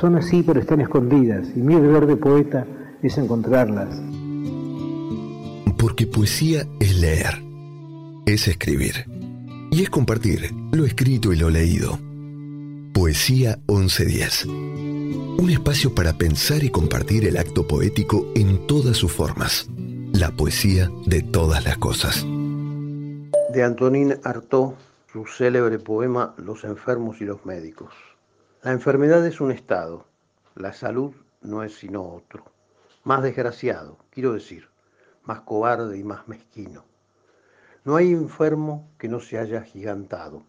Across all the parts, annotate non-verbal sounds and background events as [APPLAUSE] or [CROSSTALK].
Son así pero están escondidas. Y mi deber de poeta es encontrarlas. Porque poesía es leer. Es escribir y es compartir lo escrito y lo leído. Poesía 1110. Un espacio para pensar y compartir el acto poético en todas sus formas. La poesía de todas las cosas. De Antonín Artaud, su célebre poema Los enfermos y los médicos. La enfermedad es un estado, la salud no es sino otro. Más desgraciado, quiero decir, más cobarde y más mezquino no hay enfermo que no se haya gigantado.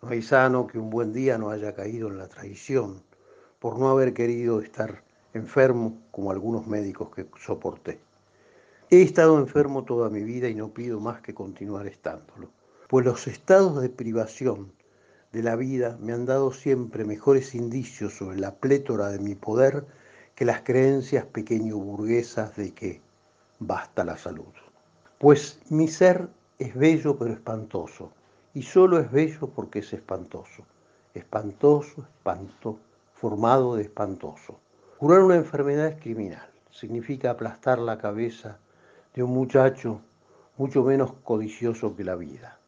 No hay sano que un buen día no haya caído en la traición por no haber querido estar enfermo como algunos médicos que soporté. He estado enfermo toda mi vida y no pido más que continuar estándolo, pues los estados de privación de la vida me han dado siempre mejores indicios sobre la plétora de mi poder que las creencias pequeño burguesas de que basta la salud. Pues mi ser es bello pero espantoso, y solo es bello porque es espantoso. Espantoso, espanto, formado de espantoso. Curar una enfermedad es criminal, significa aplastar la cabeza de un muchacho mucho menos codicioso que la vida.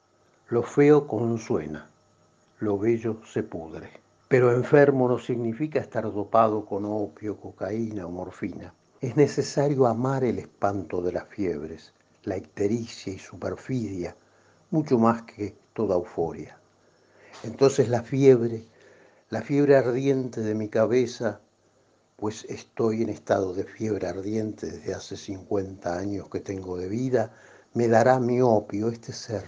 Lo feo consuena, lo bello se pudre. Pero enfermo no significa estar dopado con opio, cocaína o morfina. Es necesario amar el espanto de las fiebres, la ictericia y su perfidia, mucho más que toda euforia. Entonces la fiebre, la fiebre ardiente de mi cabeza, pues estoy en estado de fiebre ardiente desde hace 50 años que tengo de vida, me dará mi opio, este ser,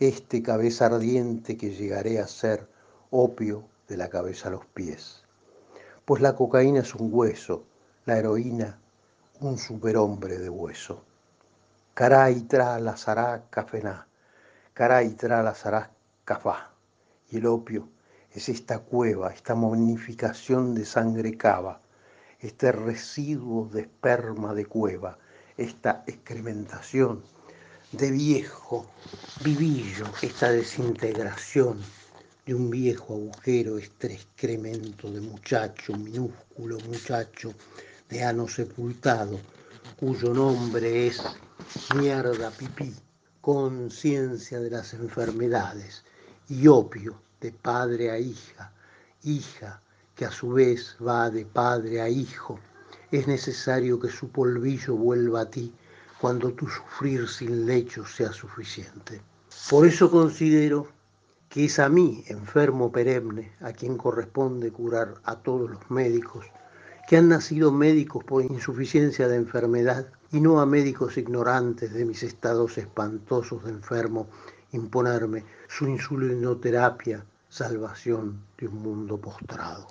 este cabeza ardiente que llegaré a ser opio de la cabeza a los pies. Pues la cocaína es un hueso, la heroína un superhombre de hueso. Caray, tra, lazará, cafená. caray la cafá. Y el opio es esta cueva, esta momificación de sangre cava, este residuo de esperma de cueva, esta excrementación de viejo vivillo, esta desintegración de un viejo agujero, este excremento de muchacho, minúsculo muchacho, de ano sepultado, cuyo nombre es mierda pipí, conciencia de las enfermedades y opio de padre a hija, hija que a su vez va de padre a hijo. Es necesario que su polvillo vuelva a ti cuando tu sufrir sin lecho sea suficiente. Por eso considero que es a mí, enfermo perenne, a quien corresponde curar a todos los médicos, que han nacido médicos por insuficiencia de enfermedad y no a médicos ignorantes de mis estados espantosos de enfermo, imponerme su insulinoterapia, salvación de un mundo postrado.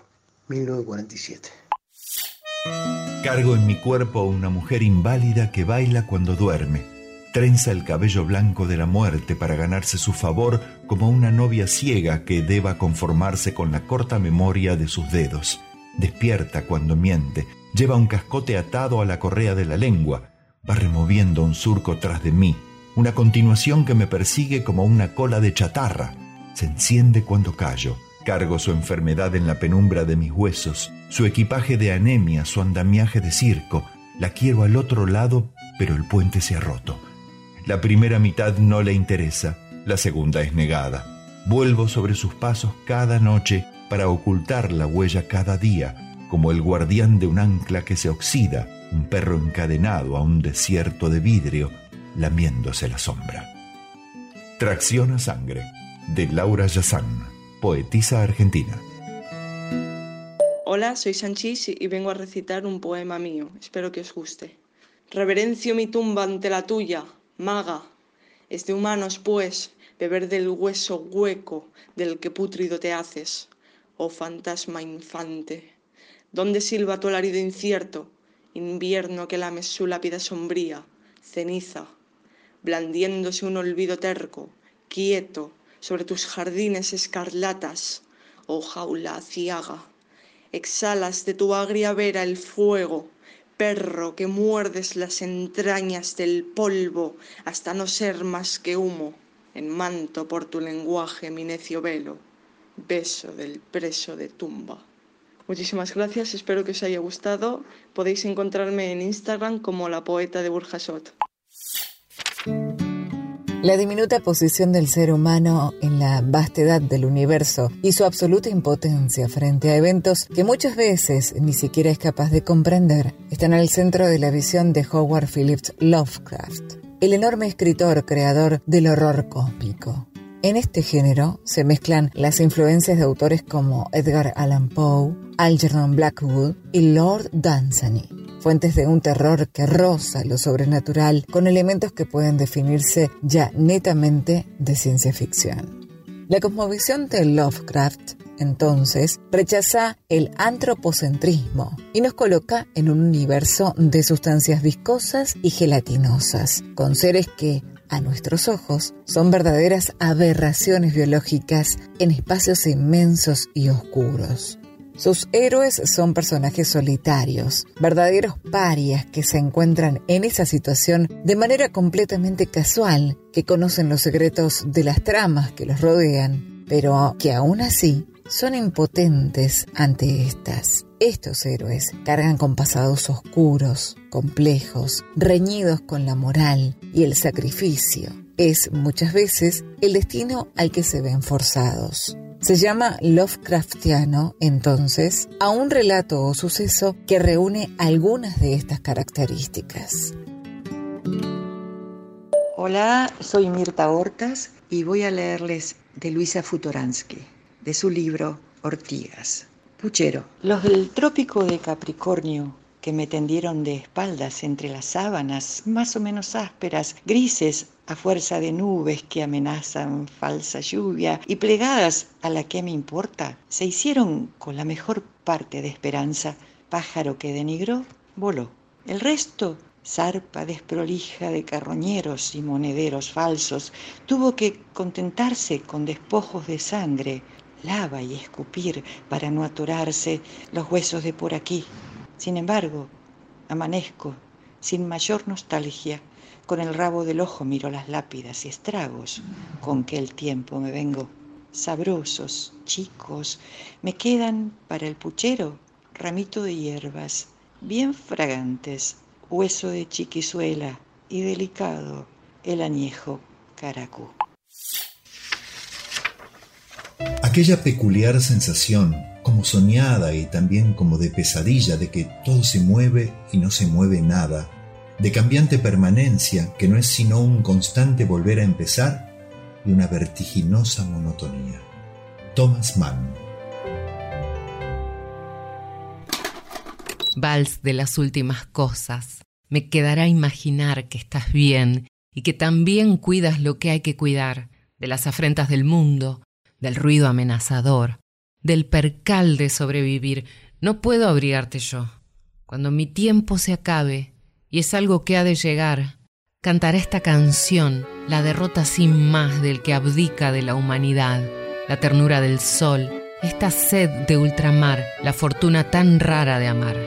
1947. Cargo en mi cuerpo a una mujer inválida que baila cuando duerme. Trenza el cabello blanco de la muerte para ganarse su favor como una novia ciega que deba conformarse con la corta memoria de sus dedos. Despierta cuando miente, lleva un cascote atado a la correa de la lengua, va removiendo un surco tras de mí, una continuación que me persigue como una cola de chatarra. Se enciende cuando callo. Cargo su enfermedad en la penumbra de mis huesos, su equipaje de anemia, su andamiaje de circo. La quiero al otro lado, pero el puente se ha roto. La primera mitad no le interesa, la segunda es negada. Vuelvo sobre sus pasos cada noche para ocultar la huella cada día, como el guardián de un ancla que se oxida, un perro encadenado a un desierto de vidrio, lamiéndose la sombra. Tracción a sangre, de Laura Yazán, poetisa argentina. Hola, soy Sanchis y vengo a recitar un poema mío. Espero que os guste. Reverencio mi tumba ante la tuya, maga. Es de humanos, pues, beber del hueso hueco del que putrido te haces, oh fantasma infante. ¿Dónde silba tu alarido incierto? Invierno que lame su lápida sombría, ceniza, blandiéndose un olvido terco, quieto, sobre tus jardines escarlatas, oh jaula aciaga. Exhalas de tu agria vera el fuego, perro que muerdes las entrañas del polvo hasta no ser más que humo, en manto por tu lenguaje mi necio velo, beso del preso de tumba. Muchísimas gracias, espero que os haya gustado. Podéis encontrarme en Instagram como la poeta de Burjasot. La diminuta posición del ser humano en la vastedad del universo y su absoluta impotencia frente a eventos que muchas veces ni siquiera es capaz de comprender están al centro de la visión de Howard Phillips Lovecraft, el enorme escritor creador del horror cósmico. En este género se mezclan las influencias de autores como Edgar Allan Poe, Algernon Blackwood y Lord Dunsany fuentes de un terror que roza lo sobrenatural con elementos que pueden definirse ya netamente de ciencia ficción. La cosmovisión de Lovecraft entonces rechaza el antropocentrismo y nos coloca en un universo de sustancias viscosas y gelatinosas, con seres que, a nuestros ojos, son verdaderas aberraciones biológicas en espacios inmensos y oscuros. Sus héroes son personajes solitarios, verdaderos parias que se encuentran en esa situación de manera completamente casual, que conocen los secretos de las tramas que los rodean, pero que aún así son impotentes ante estas. Estos héroes cargan con pasados oscuros, complejos, reñidos con la moral y el sacrificio. Es muchas veces el destino al que se ven forzados. Se llama Lovecraftiano, entonces, a un relato o suceso que reúne algunas de estas características. Hola, soy Mirta Hortas y voy a leerles de Luisa Futoransky, de su libro Ortigas. Puchero, los del trópico de Capricornio que me tendieron de espaldas entre las sábanas, más o menos ásperas, grises a fuerza de nubes que amenazan falsa lluvia y plegadas a la que me importa, se hicieron con la mejor parte de esperanza, pájaro que denigró, voló. El resto zarpa desprolija de carroñeros y monederos falsos, tuvo que contentarse con despojos de sangre, lava y escupir para no atorarse los huesos de por aquí. Sin embargo, amanezco sin mayor nostalgia, con el rabo del ojo miro las lápidas y estragos con que el tiempo me vengo. Sabrosos, chicos, me quedan para el puchero ramito de hierbas, bien fragantes, hueso de chiquizuela y delicado el añejo caracú. Aquella peculiar sensación, como soñada y también como de pesadilla de que todo se mueve y no se mueve nada, de cambiante permanencia que no es sino un constante volver a empezar y una vertiginosa monotonía. Thomas Mann vals de las últimas cosas. Me quedará imaginar que estás bien y que también cuidas lo que hay que cuidar, de las afrentas del mundo, del ruido amenazador, del percal de sobrevivir. No puedo abrigarte yo. Cuando mi tiempo se acabe, y es algo que ha de llegar, cantaré esta canción, la derrota sin más del que abdica de la humanidad, la ternura del sol, esta sed de ultramar, la fortuna tan rara de amar.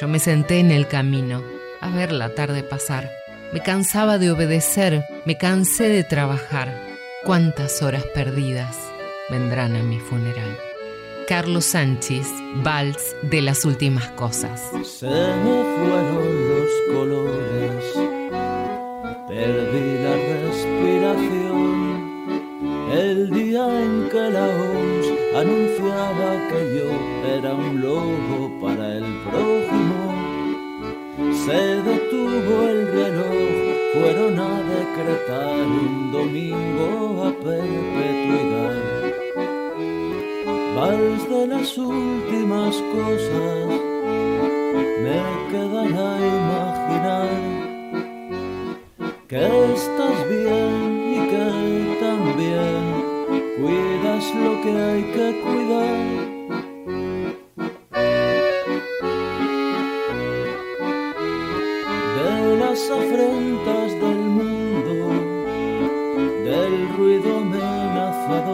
Yo me senté en el camino a ver la tarde pasar. Me cansaba de obedecer, me cansé de trabajar. Cuántas horas perdidas vendrán a mi funeral. Carlos Sánchez, Vals de las últimas cosas. Se me fueron los colores, perdí la respiración. El día en que la OMS anunciaba que yo era un lobo para el prójimo se detuvo el reloj, fueron a decretar un domingo a perpetuidad. Vals de las últimas cosas, me quedará imaginar que estás bien y que también cuidas lo que hay que cuidar. Las afrentas del mundo, del ruido amenazador,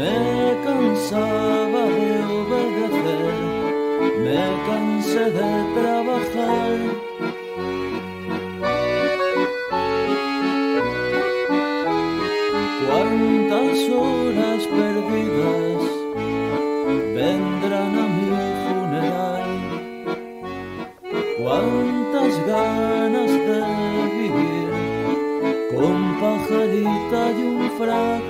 Me cansaba de obedecer, me cansé de trabajar. Cuántas horas perdidas vendrán a mi funeral. Cuántas ganas de vivir con pajarita y un frac.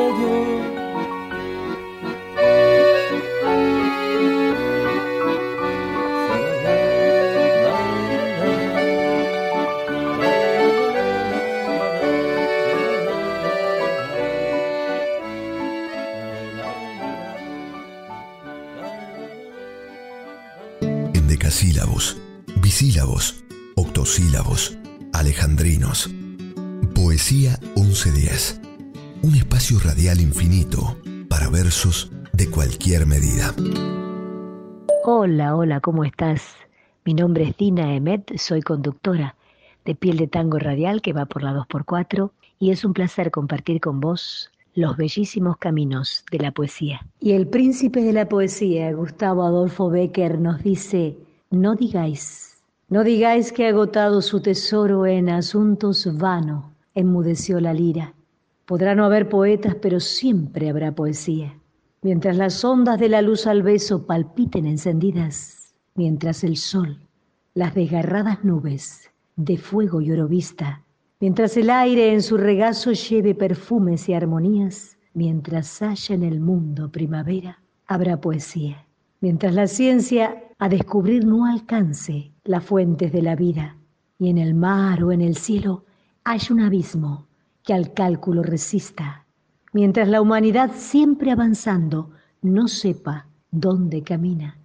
Poesía 1110. Un espacio radial infinito para versos de cualquier medida. Hola, hola, ¿cómo estás? Mi nombre es Dina Emet, soy conductora de Piel de Tango Radial que va por la 2x4 y es un placer compartir con vos los bellísimos caminos de la poesía. Y el príncipe de la poesía, Gustavo Adolfo Becker, nos dice, no digáis, no digáis que ha agotado su tesoro en asuntos vanos, enmudeció la lira. Podrá no haber poetas, pero siempre habrá poesía. Mientras las ondas de la luz al beso palpiten encendidas, mientras el sol, las desgarradas nubes de fuego y oro vista, Mientras el aire en su regazo lleve perfumes y armonías, mientras haya en el mundo primavera, habrá poesía. Mientras la ciencia a descubrir no alcance las fuentes de la vida, y en el mar o en el cielo haya un abismo que al cálculo resista, mientras la humanidad siempre avanzando no sepa dónde camina,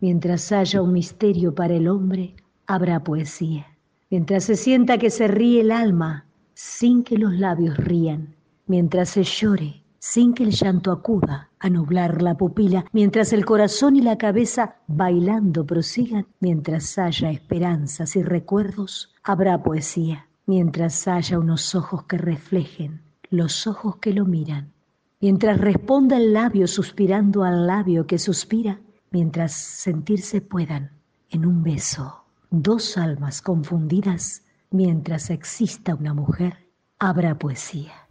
mientras haya un misterio para el hombre, habrá poesía. Mientras se sienta que se ríe el alma sin que los labios rían, mientras se llore sin que el llanto acuda a nublar la pupila, mientras el corazón y la cabeza bailando prosigan, mientras haya esperanzas y recuerdos, habrá poesía, mientras haya unos ojos que reflejen los ojos que lo miran, mientras responda el labio suspirando al labio que suspira, mientras sentirse puedan en un beso dos almas confundidas, mientras exista una mujer, habrá poesía.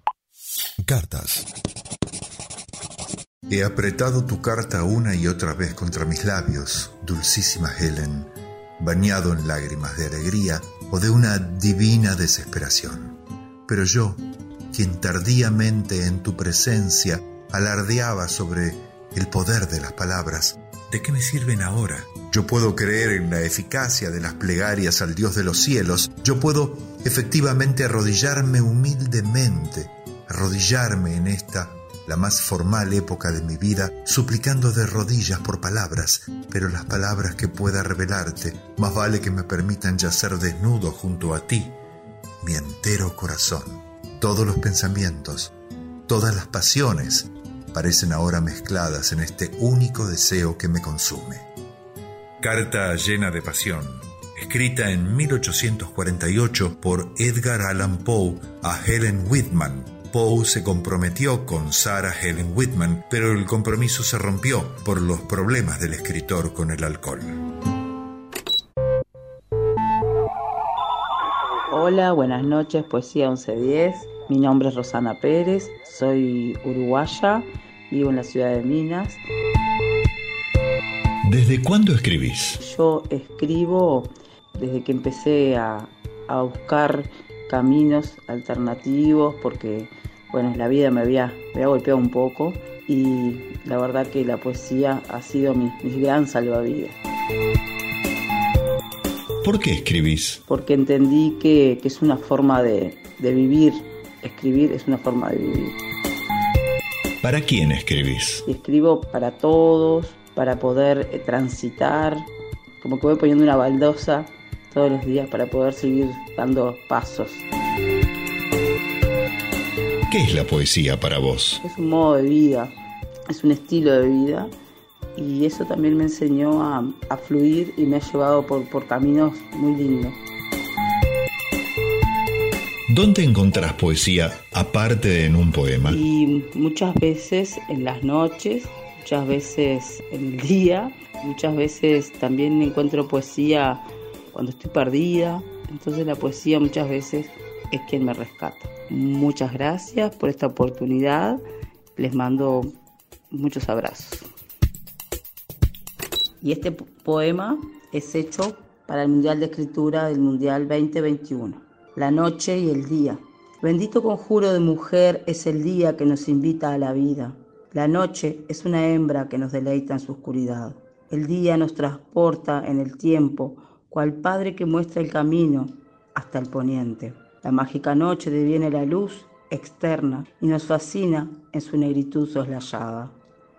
Cartas. He apretado tu carta una y otra vez contra mis labios, dulcísima Helen, bañado en lágrimas de alegría o de una divina desesperación. Pero yo, quien tardíamente en tu presencia alardeaba sobre el poder de las palabras, ¿de qué me sirven ahora? Yo puedo creer en la eficacia de las plegarias al Dios de los cielos. Yo puedo efectivamente arrodillarme humildemente, arrodillarme en esta, la más formal época de mi vida, suplicando de rodillas por palabras, pero las palabras que pueda revelarte, más vale que me permitan yacer desnudo junto a ti, mi entero corazón, todos los pensamientos, todas las pasiones, parecen ahora mezcladas en este único deseo que me consume. Carta llena de pasión, escrita en 1848 por Edgar Allan Poe a Helen Whitman. Poe se comprometió con Sarah Helen Whitman, pero el compromiso se rompió por los problemas del escritor con el alcohol. Hola, buenas noches, Poesía 1110. Mi nombre es Rosana Pérez, soy uruguaya, vivo en la ciudad de Minas. ¿Desde cuándo escribís? Yo escribo desde que empecé a, buscar caminos alternativos porque, bueno, la vida me había, me había golpeado un poco y la verdad que la poesía ha sido mi, gran salvavidas. ¿Por qué escribís? Porque entendí que, es una forma de, de vivir. Escribir es una forma de vivir. ¿Para quién escribís? Escribo para todos, para poder eh, transitar, como que voy poniendo una baldosa todos los días para poder seguir dando pasos. ¿Qué es la poesía para vos? Es un modo de vida, es un estilo de vida y eso también me enseñó a, fluir y me ha llevado por, por caminos muy lindos. ¿Dónde encontrás poesía aparte de en un poema? Y muchas veces en las noches muchas veces en el día, muchas veces también encuentro poesía cuando estoy perdida, entonces la poesía muchas veces es quien me rescata. Muchas gracias por esta oportunidad, les mando muchos abrazos. Y este poema es hecho para el Mundial de Escritura del Mundial 2021. La noche y el día. Bendito conjuro de mujer es el día que nos invita a la vida. La noche es una hembra que nos deleita en su oscuridad. El día nos transporta en el tiempo, cual padre que muestra el camino hasta el poniente. La mágica noche deviene la luz externa y nos fascina en su negritud soslayada.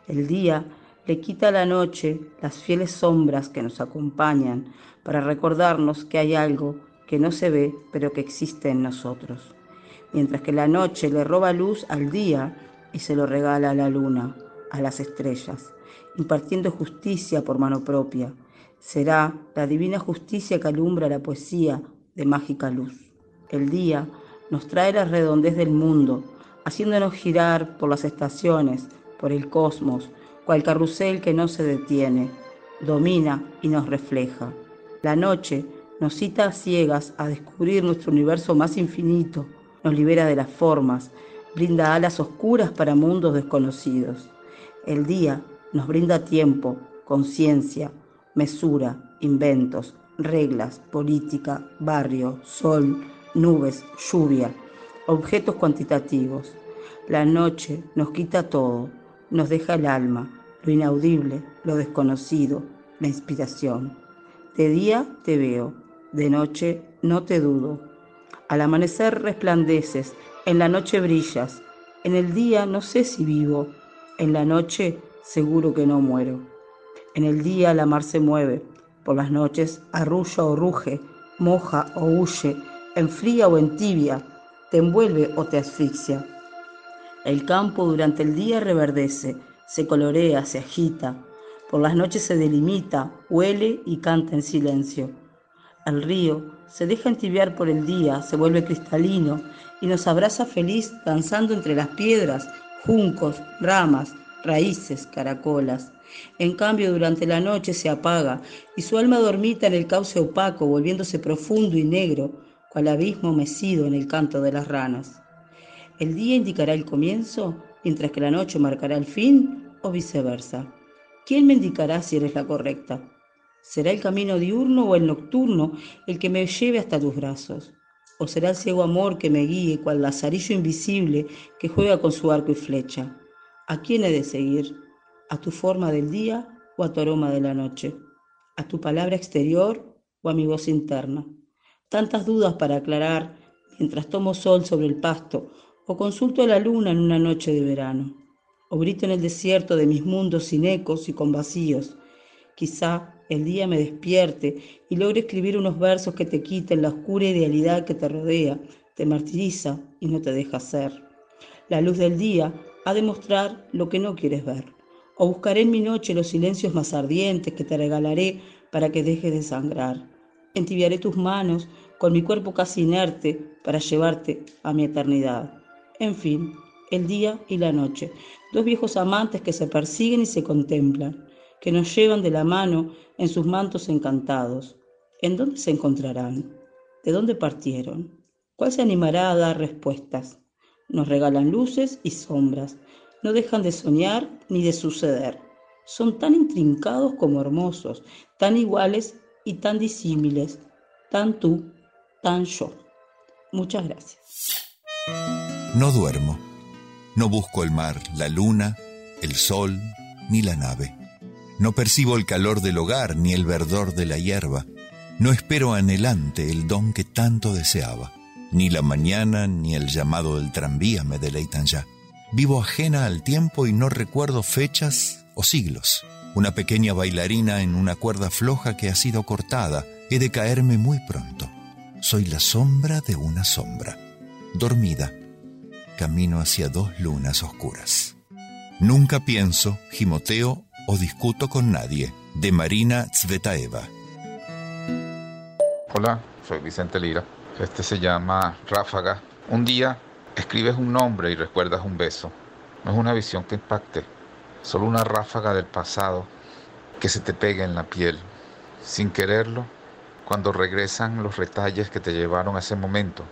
El día le quita a la noche las fieles sombras que nos acompañan para recordarnos que hay algo que no se ve pero que existe en nosotros. Mientras que la noche le roba luz al día y se lo regala a la luna, a las estrellas, impartiendo justicia por mano propia. Será la divina justicia que alumbra la poesía de mágica luz. El día nos trae la redondez del mundo, haciéndonos girar por las estaciones, por el cosmos, cual carrusel que no se detiene, domina y nos refleja. La noche nos cita a ciegas a descubrir nuestro universo más infinito, nos libera de las formas, brinda alas oscuras para mundos desconocidos. El día nos brinda tiempo, conciencia, mesura, inventos, reglas, política, barrio, sol, nubes, lluvia, objetos cuantitativos. La noche nos quita todo, nos deja el alma, lo inaudible, lo desconocido, la inspiración. De día te veo, de noche no te dudo. Al amanecer resplandeces, en la noche brillas, en el día no sé si vivo, en la noche seguro que no muero. En el día la mar se mueve, por las noches arrulla o ruge, moja o huye, enfría o entibia, te envuelve o te asfixia. El campo durante el día reverdece, se colorea, se agita, por las noches se delimita, huele y canta en silencio. El río se deja entibiar por el día, se vuelve cristalino y nos abraza feliz danzando entre las piedras, juncos, ramas, raíces, caracolas. En cambio, durante la noche se apaga y su alma dormita en el cauce opaco, volviéndose profundo y negro, cual abismo mecido en el canto de las ranas. El día indicará el comienzo, mientras que la noche marcará el fin, o viceversa. ¿Quién me indicará si eres la correcta? ¿Será el camino diurno o el nocturno el que me lleve hasta tus brazos? ¿O será el ciego amor que me guíe cual lazarillo invisible que juega con su arco y flecha? ¿A quién he de seguir? ¿A tu forma del día o a tu aroma de la noche? ¿A tu palabra exterior o a mi voz interna? Tantas dudas para aclarar mientras tomo sol sobre el pasto o consulto a la luna en una noche de verano, o grito en el desierto de mis mundos sin ecos y con vacíos. Quizá el día me despierte y logre escribir unos versos que te quiten la oscura idealidad que te rodea, te martiriza y no te deja ser. La luz del día ha de mostrar lo que no quieres ver, o buscaré en mi noche los silencios más ardientes que te regalaré para que dejes de sangrar. Entibiaré tus manos con mi cuerpo casi inerte para llevarte a mi eternidad. En fin, el día y la noche, dos viejos amantes que se persiguen y se contemplan que nos llevan de la mano en sus mantos encantados. ¿En dónde se encontrarán? ¿De dónde partieron? ¿Cuál se animará a dar respuestas? Nos regalan luces y sombras. No dejan de soñar ni de suceder. Son tan intrincados como hermosos, tan iguales y tan disímiles, tan tú, tan yo. Muchas gracias. No duermo. No busco el mar, la luna, el sol, ni la nave. No percibo el calor del hogar ni el verdor de la hierba. No espero anhelante el don que tanto deseaba. Ni la mañana ni el llamado del tranvía me deleitan ya. Vivo ajena al tiempo y no recuerdo fechas o siglos. Una pequeña bailarina en una cuerda floja que ha sido cortada. He de caerme muy pronto. Soy la sombra de una sombra. Dormida, camino hacia dos lunas oscuras. Nunca pienso, gimoteo o discuto con nadie, de Marina Zvetaeva. Hola, soy Vicente Lira. Este se llama Ráfaga. Un día escribes un nombre y recuerdas un beso. No es una visión que impacte, solo una ráfaga del pasado que se te pega en la piel. Sin quererlo, cuando regresan los retalles que te llevaron a ese momento,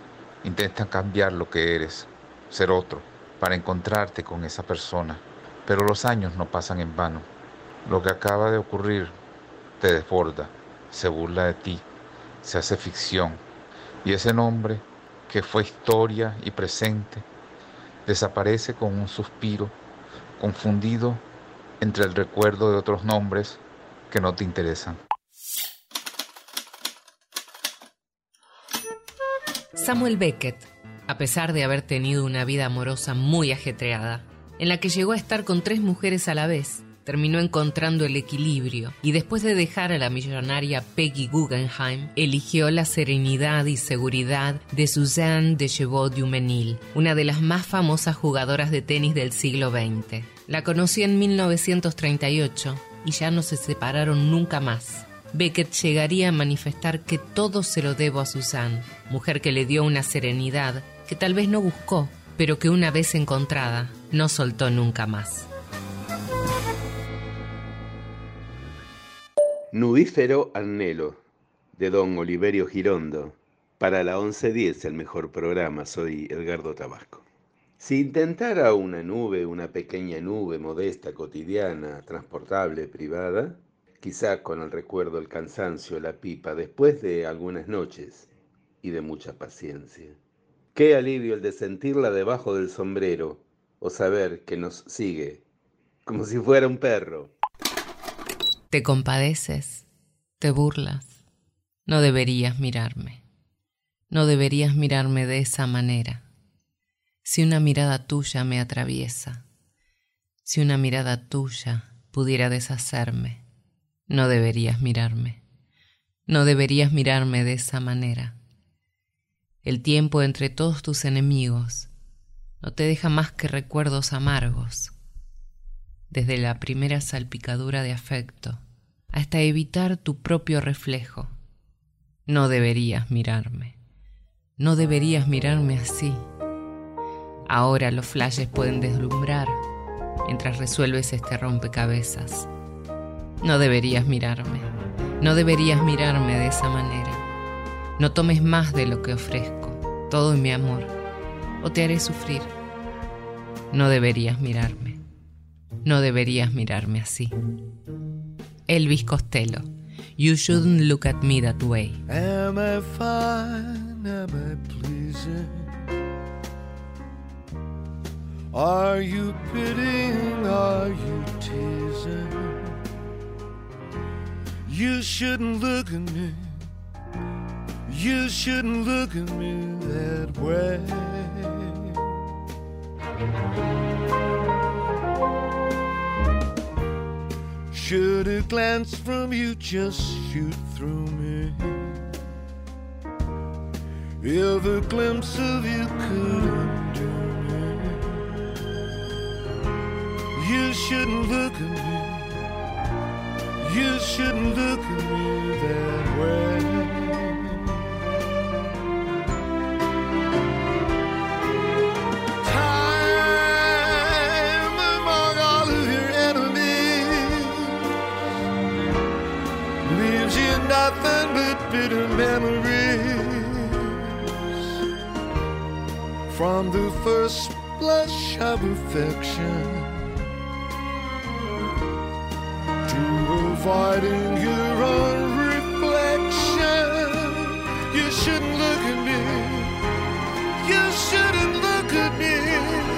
intentan cambiar lo que eres, ser otro, para encontrarte con esa persona. Pero los años no pasan en vano. Lo que acaba de ocurrir te desborda, se burla de ti, se hace ficción. Y ese nombre, que fue historia y presente, desaparece con un suspiro, confundido entre el recuerdo de otros nombres que no te interesan. Samuel Beckett, a pesar de haber tenido una vida amorosa muy ajetreada, en la que llegó a estar con tres mujeres a la vez, terminó encontrando el equilibrio y después de dejar a la millonaria Peggy Guggenheim, eligió la serenidad y seguridad de Suzanne de Dumenil, una de las más famosas jugadoras de tenis del siglo XX. La conocí en 1938 y ya no se separaron nunca más. Beckett llegaría a manifestar que todo se lo debo a Suzanne, mujer que le dio una serenidad que tal vez no buscó, pero que una vez encontrada no soltó nunca más. Nudífero Anhelo, de don Oliverio Girondo. Para la 1110, el mejor programa, soy Edgardo Tabasco. Si intentara una nube, una pequeña nube modesta, cotidiana, transportable, privada, quizá con el recuerdo, el cansancio, la pipa, después de algunas noches y de mucha paciencia. Qué alivio el de sentirla debajo del sombrero o saber que nos sigue, como si fuera un perro. Te compadeces, te burlas. No deberías mirarme. No deberías mirarme de esa manera. Si una mirada tuya me atraviesa, si una mirada tuya pudiera deshacerme, no deberías mirarme. No deberías mirarme de esa manera. El tiempo entre todos tus enemigos no te deja más que recuerdos amargos desde la primera salpicadura de afecto hasta evitar tu propio reflejo. No deberías mirarme. No deberías mirarme así. Ahora los flashes pueden deslumbrar mientras resuelves este rompecabezas. No deberías mirarme. No deberías mirarme de esa manera. No tomes más de lo que ofrezco, todo mi amor, o te haré sufrir. No deberías mirarme. No deberías mirarme así. Elvis Costello. You shouldn't look at me that way. Am I fine? Am I pleasing? Are you pitying? Are you teasing? You shouldn't look at me. You shouldn't look at me that way. Should a glance from you just shoot through me? If a glimpse of you could undo me, you shouldn't look at me. You shouldn't look at me that way. Bitter memories from the first blush of affection to avoiding your own reflection. You shouldn't look at me. You shouldn't look at me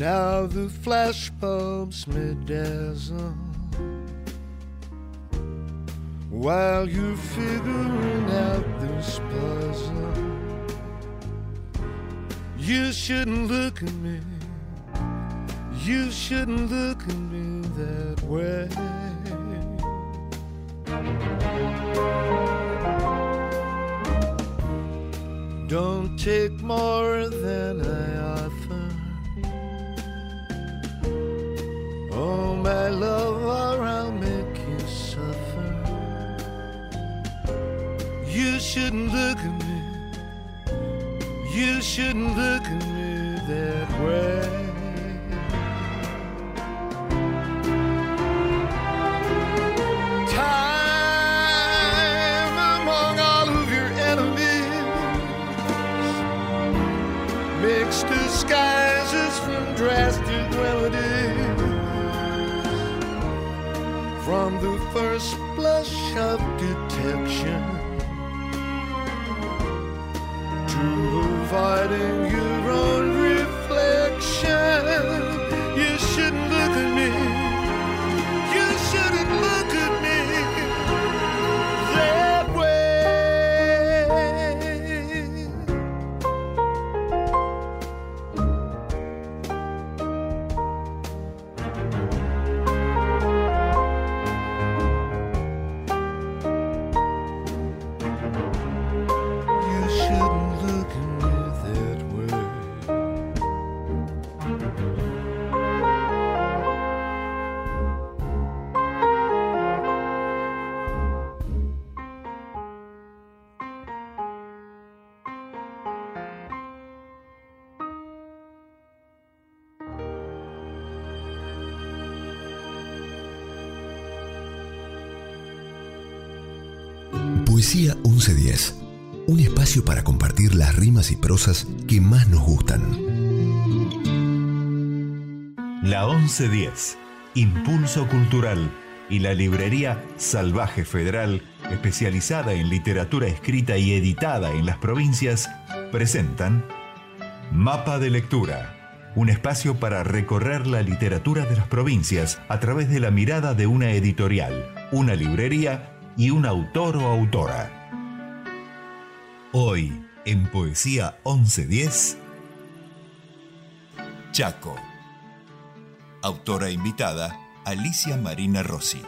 Now the flash bulbs may dazzle while you're figuring out this puzzle. You shouldn't look at me. You shouldn't look at me that way. Don't take more than I Oh, my love, or I'll make you suffer. You shouldn't look at me. You shouldn't look at me that way. From the first blush of detection. To avoiding your own espacio para compartir las rimas y prosas que más nos gustan. La 1110, Impulso Cultural y la librería Salvaje Federal, especializada en literatura escrita y editada en las provincias, presentan Mapa de Lectura, un espacio para recorrer la literatura de las provincias a través de la mirada de una editorial, una librería y un autor o autora. Hoy, en Poesía 1110, Chaco. Autora invitada, Alicia Marina Rossi.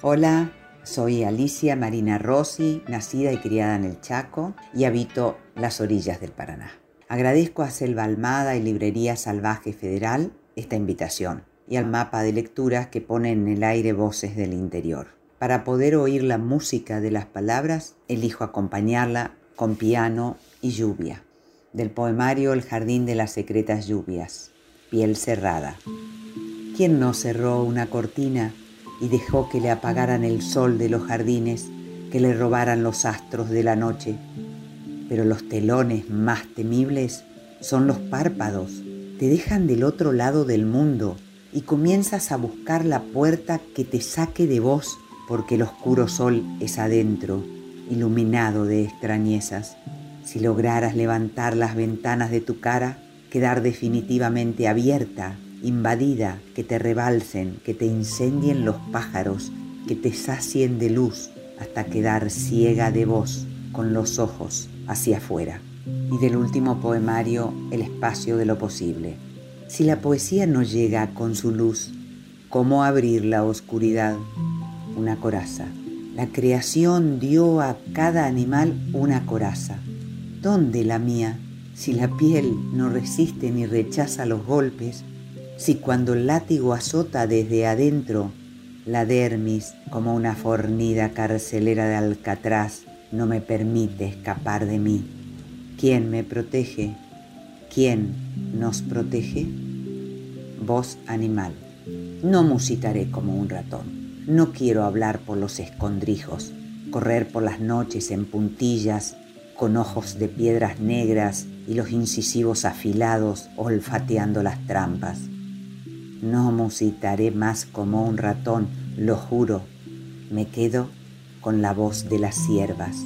Hola, soy Alicia Marina Rossi, nacida y criada en el Chaco y habito las orillas del Paraná. Agradezco a Selva Almada y Librería Salvaje Federal esta invitación y al mapa de lecturas que pone en el aire voces del interior. Para poder oír la música de las palabras, elijo acompañarla con piano y lluvia. Del poemario El jardín de las secretas lluvias, piel cerrada. ¿Quién no cerró una cortina y dejó que le apagaran el sol de los jardines, que le robaran los astros de la noche? Pero los telones más temibles son los párpados. Te dejan del otro lado del mundo y comienzas a buscar la puerta que te saque de vos porque el oscuro sol es adentro, iluminado de extrañezas. Si lograras levantar las ventanas de tu cara, quedar definitivamente abierta, invadida, que te rebalsen, que te incendien los pájaros, que te sacien de luz hasta quedar ciega de vos con los ojos hacia afuera. Y del último poemario, El espacio de lo posible. Si la poesía no llega con su luz, ¿cómo abrir la oscuridad? Una coraza. La creación dio a cada animal una coraza. ¿Dónde la mía? Si la piel no resiste ni rechaza los golpes, si cuando el látigo azota desde adentro, la dermis, como una fornida carcelera de alcatraz, no me permite escapar de mí. ¿Quién me protege? ¿Quién nos protege? Voz animal. No musitaré como un ratón. No quiero hablar por los escondrijos, correr por las noches en puntillas, con ojos de piedras negras y los incisivos afilados olfateando las trampas. No musitaré más como un ratón, lo juro. Me quedo con la voz de las siervas,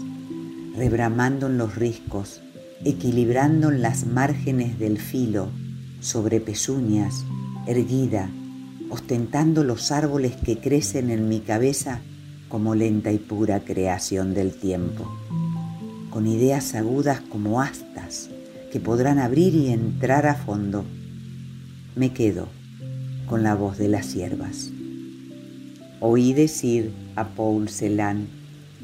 rebramando en los riscos, equilibrando en las márgenes del filo, sobre pezuñas, erguida, ostentando los árboles que crecen en mi cabeza como lenta y pura creación del tiempo, con ideas agudas como astas que podrán abrir y entrar a fondo. Me quedo con la voz de las siervas. Oí decir a Paul Celan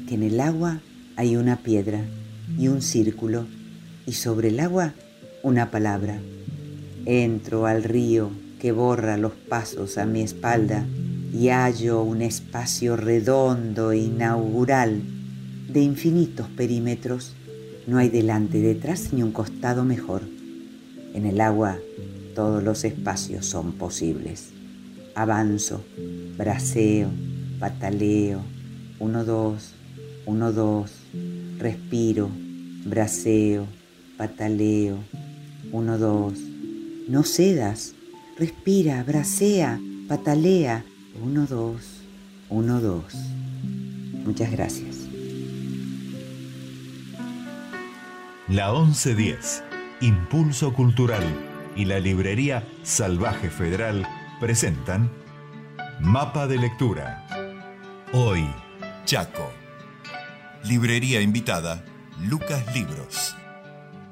que en el agua hay una piedra y un círculo y sobre el agua una palabra. Entro al río que borra los pasos a mi espalda y hallo un espacio redondo e inaugural de infinitos perímetros. No hay delante, detrás ni un costado mejor. En el agua todos los espacios son posibles. Avanzo, braceo, pataleo, uno, dos, uno, dos, respiro, braceo, pataleo, uno, dos. No cedas, Respira, bracea, patalea. Uno, dos, uno, dos. Muchas gracias. La 1110, Impulso Cultural y la librería Salvaje Federal presentan Mapa de Lectura. Hoy, Chaco. Librería invitada, Lucas Libros.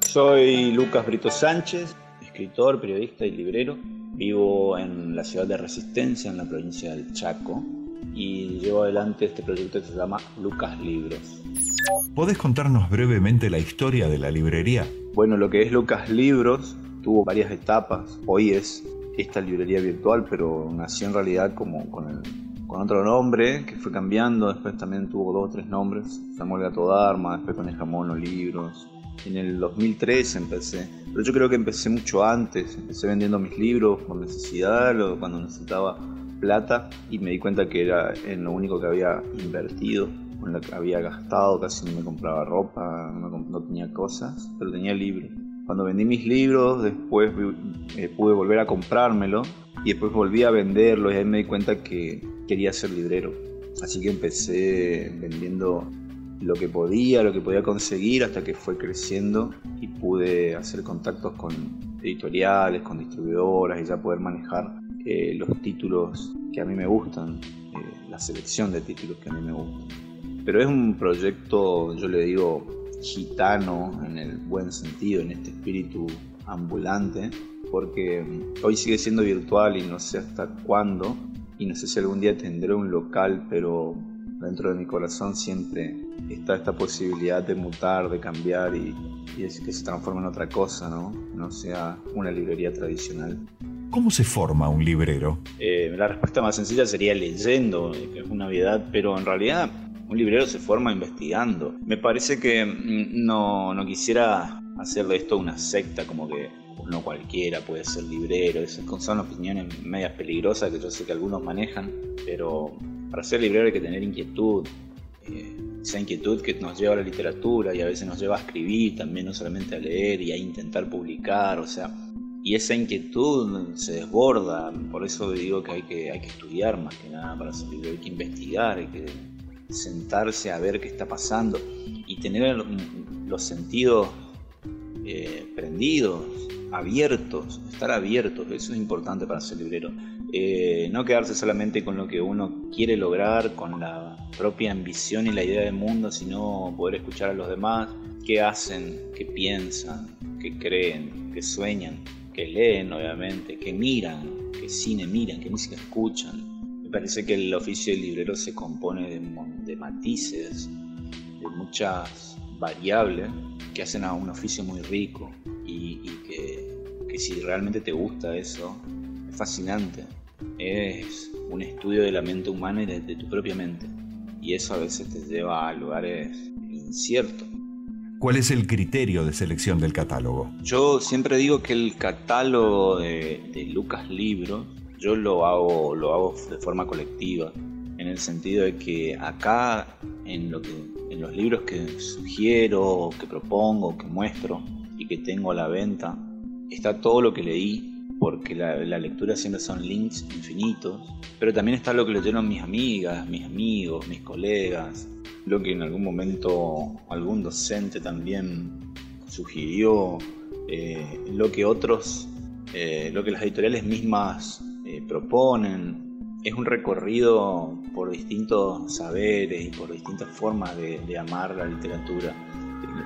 Soy Lucas Brito Sánchez, escritor, periodista y librero Vivo en la ciudad de Resistencia, en la provincia del Chaco, y llevo adelante este proyecto que se llama Lucas Libros. ¿Podés contarnos brevemente la historia de la librería? Bueno, lo que es Lucas Libros tuvo varias etapas. Hoy es esta librería virtual, pero nació en realidad como con, con otro nombre que fue cambiando. Después también tuvo dos o tres nombres: Samuel Gato Dharma, después con Mono Libros, en el 2003 empecé, pero yo creo que empecé mucho antes. Empecé vendiendo mis libros por necesidad, cuando necesitaba plata y me di cuenta que era en lo único que había invertido con la que había gastado, casi no me compraba ropa, no, tenía cosas, pero tenía libros. Cuando vendí mis libros, después eh, pude volver a comprármelo y después volví a venderlo y ahí me di cuenta que quería ser librero. Así que empecé vendiendo lo que podía, lo que podía conseguir hasta que fue creciendo y pude hacer contactos con editoriales, con distribuidoras y ya poder manejar eh, los títulos que a mí me gustan, eh, la selección de títulos que a mí me gustan. Pero es un proyecto, yo le digo, gitano en el buen sentido, en este espíritu ambulante, porque hoy sigue siendo virtual y no sé hasta cuándo, y no sé si algún día tendré un local, pero dentro de mi corazón siempre está esta posibilidad de mutar, de cambiar y, y que se transforme en otra cosa, ¿no? No sea una librería tradicional. ¿Cómo se forma un librero? Eh, la respuesta más sencilla sería leyendo, que es una obviedad, pero en realidad un librero se forma investigando. Me parece que mm, no, no quisiera hacer de esto una secta, como que no cualquiera puede ser librero. Esas son opiniones medias peligrosas que yo sé que algunos manejan, pero para ser librero hay que tener inquietud. Eh, esa inquietud que nos lleva a la literatura y a veces nos lleva a escribir también, no solamente a leer y a intentar publicar, o sea, y esa inquietud se desborda, por eso digo que hay que, hay que estudiar más que nada para ser librero, hay que investigar, hay que sentarse a ver qué está pasando y tener los sentidos eh, prendidos, abiertos, estar abiertos, eso es importante para ser librero. Eh, no quedarse solamente con lo que uno quiere lograr, con la propia ambición y la idea del mundo, sino poder escuchar a los demás, qué hacen, qué piensan, qué creen, qué sueñan, qué leen obviamente, qué miran, qué cine miran, qué música escuchan. Me parece que el oficio de librero se compone de, matices, de muchas variables que hacen a un oficio muy rico y, que si realmente te gusta eso, es fascinante es un estudio de la mente humana y de, tu propia mente. Y eso a veces te lleva a lugares inciertos. ¿Cuál es el criterio de selección del catálogo? Yo siempre digo que el catálogo de, Lucas Libros, yo lo hago, lo hago de forma colectiva, en el sentido de que acá, en, lo que, en los libros que sugiero, que propongo, que muestro y que tengo a la venta, está todo lo que leí porque la, lectura siempre son links infinitos, pero también está lo que leyeron mis amigas, mis amigos, mis colegas, lo que en algún momento algún docente también sugirió, eh, lo que otros, eh, lo que las editoriales mismas eh, proponen. Es un recorrido por distintos saberes y por distintas formas de, de amar la literatura.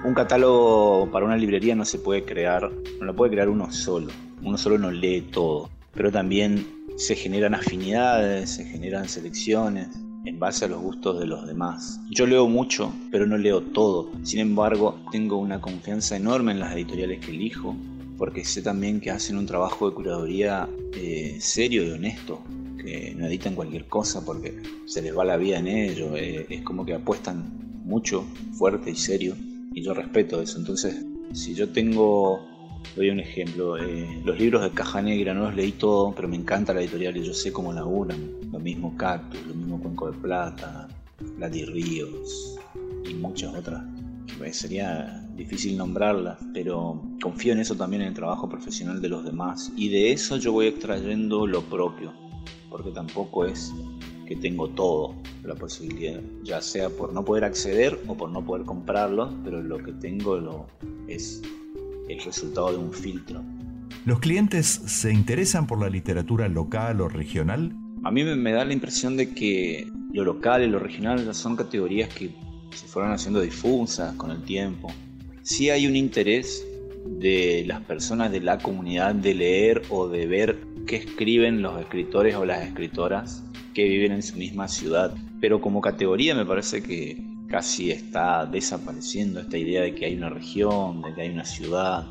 Un catálogo para una librería no se puede crear, no lo puede crear uno solo uno solo no lee todo, pero también se generan afinidades, se generan selecciones en base a los gustos de los demás. Yo leo mucho, pero no leo todo. Sin embargo, tengo una confianza enorme en las editoriales que elijo, porque sé también que hacen un trabajo de curaduría eh, serio y honesto, que no editan cualquier cosa porque se les va la vida en ello, eh, es como que apuestan mucho, fuerte y serio, y yo respeto eso. Entonces, si yo tengo Doy un ejemplo. Eh, los libros de Caja Negra no los leí todo, pero me encanta la editorial y yo sé cómo laburan. Lo mismo Cactus, lo mismo Cuenco de Plata, Lati Ríos y muchas otras. Sería difícil nombrarlas, pero confío en eso también en el trabajo profesional de los demás. Y de eso yo voy extrayendo lo propio, porque tampoco es que tengo todo la posibilidad, ya sea por no poder acceder o por no poder comprarlo, pero lo que tengo lo es el resultado de un filtro. ¿Los clientes se interesan por la literatura local o regional? A mí me, da la impresión de que lo local y lo regional son categorías que se fueron haciendo difusas con el tiempo. Sí hay un interés de las personas de la comunidad de leer o de ver qué escriben los escritores o las escritoras que viven en su misma ciudad. Pero como categoría me parece que casi está desapareciendo esta idea de que hay una región, de que hay una ciudad.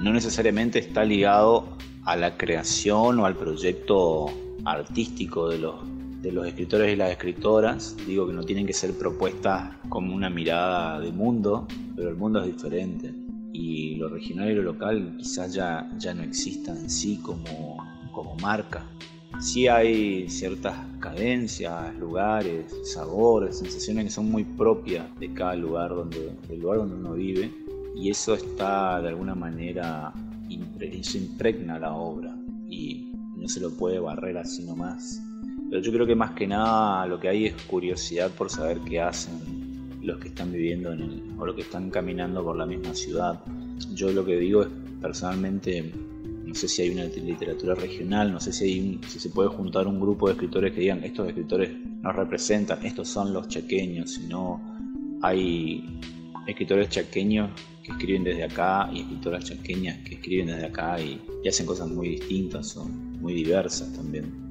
No necesariamente está ligado a la creación o al proyecto artístico de los, de los escritores y las escritoras. Digo que no tienen que ser propuestas como una mirada de mundo, pero el mundo es diferente. Y lo regional y lo local quizás ya, ya no exista en sí como, como marca. Sí hay ciertas cadencias, lugares, sabores, sensaciones que son muy propias de cada lugar donde, del lugar donde uno vive y eso está de alguna manera, eso impregna la obra y no se lo puede barrer así nomás. Pero yo creo que más que nada lo que hay es curiosidad por saber qué hacen los que están viviendo en el, o los que están caminando por la misma ciudad. Yo lo que digo es personalmente, no sé si hay una literatura regional, no sé si, hay si se puede juntar un grupo de escritores que digan estos escritores nos representan, estos son los chaqueños, sino hay escritores chaqueños que escriben desde acá y escritoras chaqueñas que escriben desde acá y, y hacen cosas muy distintas, son muy diversas también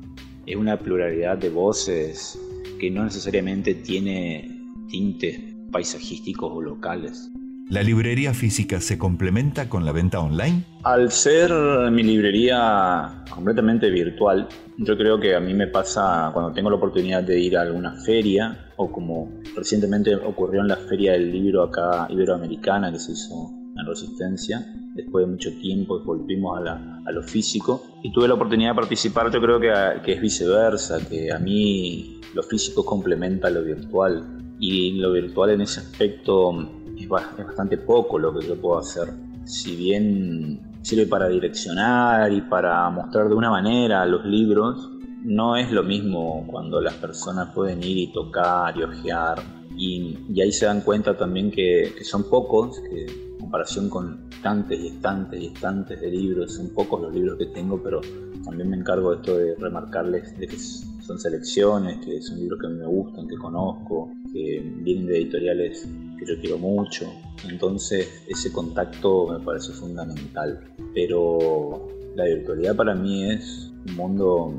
es una pluralidad de voces que no necesariamente tiene tintes paisajísticos o locales. ¿La librería física se complementa con la venta online? Al ser mi librería completamente virtual, yo creo que a mí me pasa cuando tengo la oportunidad de ir a alguna feria o como recientemente ocurrió en la feria del libro acá iberoamericana que se hizo en Resistencia, después de mucho tiempo volvimos a, a, lo físico y tuve la oportunidad de participar, yo creo que, que, es viceversa, que a mí lo físico complementa lo virtual y lo virtual en ese aspecto es, bastante poco lo que yo puedo hacer. Si bien sirve para direccionar y para mostrar de una manera los libros, no es lo mismo cuando las personas pueden ir y tocar y ojear. Y, y ahí se dan cuenta también que, que son pocos, que comparación con estantes y estantes y estantes de libros, son pocos los libros que tengo, pero también me encargo de esto de remarcarles de que son selecciones, que son libros que a mí me gustan, que conozco, que vienen de editoriales que yo quiero mucho. Entonces ese contacto me parece fundamental. Pero la virtualidad para mí es un mundo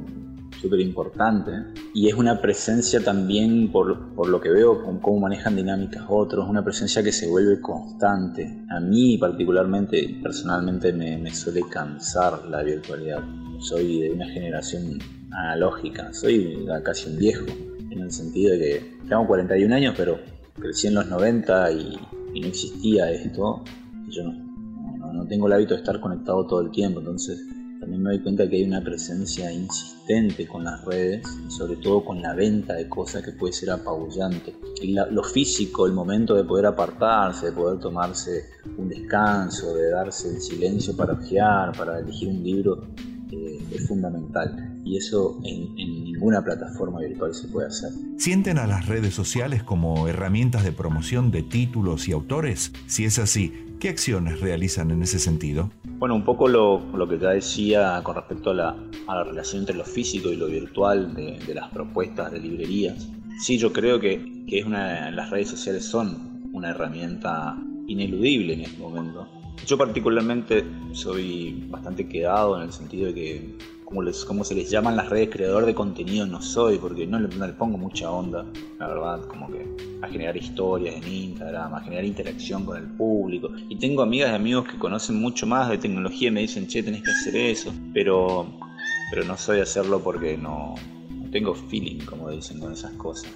súper importante y es una presencia también por, por lo que veo con cómo manejan dinámicas otros, una presencia que se vuelve constante. A mí particularmente, personalmente me, me suele cansar la virtualidad. Soy de una generación analógica, soy casi un viejo, en el sentido de que tengo 41 años, pero crecí en los 90 y, y no existía esto. Yo no, no, no tengo el hábito de estar conectado todo el tiempo, entonces también me doy cuenta que hay una presencia insistente con las redes sobre todo con la venta de cosas que puede ser apabullante. Y lo físico, el momento de poder apartarse, de poder tomarse un descanso, de darse el silencio para ojear, para elegir un libro, eh, es fundamental. Y eso en, en ninguna plataforma virtual se puede hacer. ¿Sienten a las redes sociales como herramientas de promoción de títulos y autores? Si es así, ¿Qué acciones realizan en ese sentido? Bueno, un poco lo, lo que ya decía con respecto a la, a la, relación entre lo físico y lo virtual de, de, las propuestas de librerías. Sí, yo creo que, que es una, las redes sociales son una herramienta ineludible en este momento. Yo particularmente soy bastante quedado en el sentido de que como, se les llaman las redes creador de contenido no soy, porque no le, pongo mucha onda, la verdad, como que a generar historias en Instagram, a generar interacción con el público. Y tengo amigas y amigos que conocen mucho más de tecnología y me dicen, che, tenés que hacer eso, pero, pero no soy hacerlo porque no tengo feeling, como dicen con esas cosas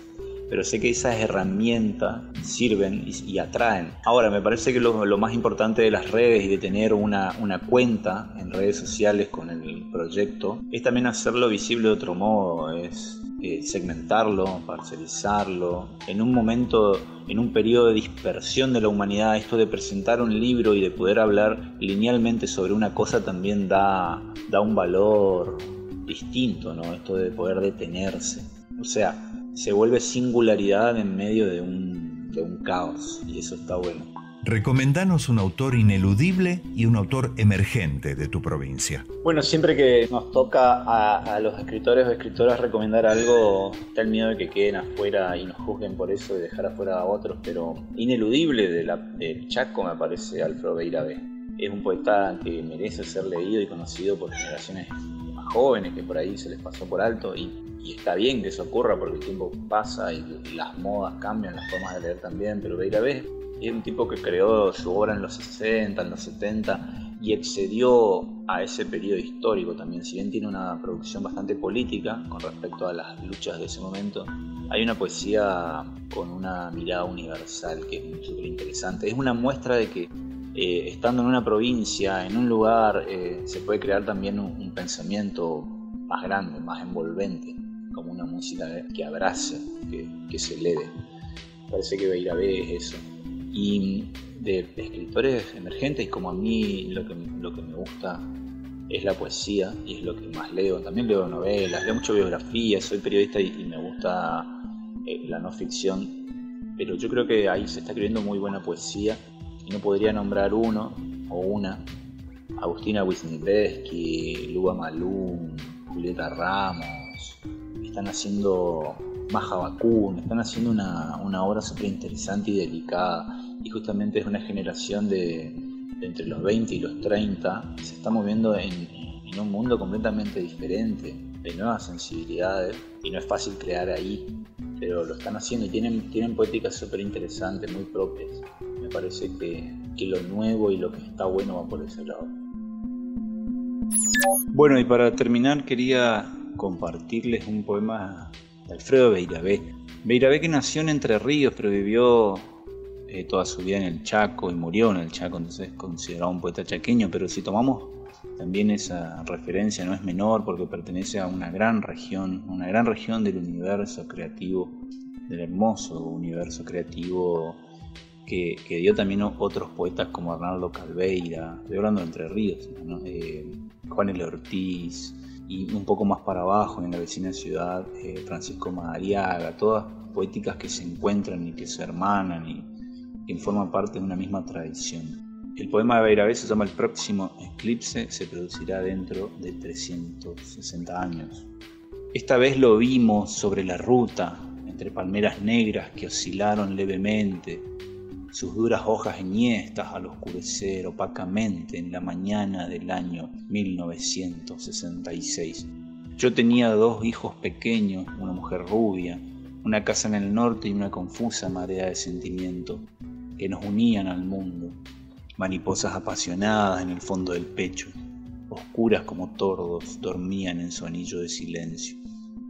pero sé que esas herramientas sirven y, atraen. Ahora, me parece que lo, más importante de las redes y de tener una, cuenta en redes sociales con el proyecto es también hacerlo visible de otro modo, es eh, segmentarlo, parcializarlo. En un momento, en un periodo de dispersión de la humanidad, esto de presentar un libro y de poder hablar linealmente sobre una cosa también da, da un valor distinto, ¿no? Esto de poder detenerse. O sea, se vuelve singularidad en medio de un, de un caos y eso está bueno. Recomendanos un autor ineludible y un autor emergente de tu provincia. Bueno, siempre que nos toca a, a, los escritores o escritoras recomendar algo, está el miedo de que queden afuera y nos juzguen por eso y dejar afuera a otros, pero ineludible de la, del Chaco me parece Alfredo Beirabe. Es un poeta que merece ser leído y conocido por generaciones más jóvenes que por ahí se les pasó por alto y y está bien que eso ocurra porque el tiempo pasa y las modas cambian, las formas de leer también, pero Beirabe es un tipo que creó su obra en los 60, en los 70 y excedió a ese periodo histórico también, si bien tiene una producción bastante política con respecto a las luchas de ese momento, hay una poesía con una mirada universal que es súper interesante. Es una muestra de que eh, estando en una provincia, en un lugar, eh, se puede crear también un pensamiento más grande, más envolvente, como una música que abrace, que, que se eleve. Parece que Beirabé es eso. Y de, escritores emergentes, como a mí lo que, lo que me gusta es la poesía y es lo que más leo. También leo novelas, leo mucho biografía, soy periodista y, me gusta eh, la no ficción. Pero yo creo que ahí se está escribiendo muy buena poesía y no podría nombrar uno o una. Agustina Wisniewski, Luba Malún, Julieta Ramos, están haciendo Maja Bakun, están haciendo una, una obra súper interesante y delicada y justamente es una generación de, entre los 20 y los 30 que se está moviendo en, un mundo completamente diferente, de nuevas sensibilidades y no es fácil crear ahí, pero lo están haciendo y tienen, tienen poéticas súper interesantes, muy propias. Me parece que, que lo nuevo y lo que está bueno va por ese lado. Bueno, y para terminar quería compartirles un poema de Alfredo Beirabé. Beirabé que nació en Entre Ríos, pero vivió eh, toda su vida en el Chaco y murió en el Chaco, entonces es considerado un poeta chaqueño, pero si tomamos también esa referencia no es menor porque pertenece a una gran región, una gran región del universo creativo, del hermoso universo creativo que, dio también otros poetas como Arnaldo Calveira, estoy hablando de Entre Ríos, eh, Juan L. Ortiz, y un poco más para abajo, en la vecina ciudad, eh, Francisco Madariaga, todas poéticas que se encuentran y que se hermanan y, quien forma parte de una misma tradición. El poema de Beirabé se llama El próximo eclipse, se producirá dentro de 360 años. Esta vez lo vimos sobre la ruta, entre palmeras negras que oscilaron levemente, sus duras hojas enhiestas al oscurecer opacamente en la mañana del año 1966. Yo tenía dos hijos pequeños, una mujer rubia, una casa en el norte y una confusa marea de sentimiento que nos unían al mundo, mariposas apasionadas en el fondo del pecho, oscuras como tordos, dormían en su anillo de silencio.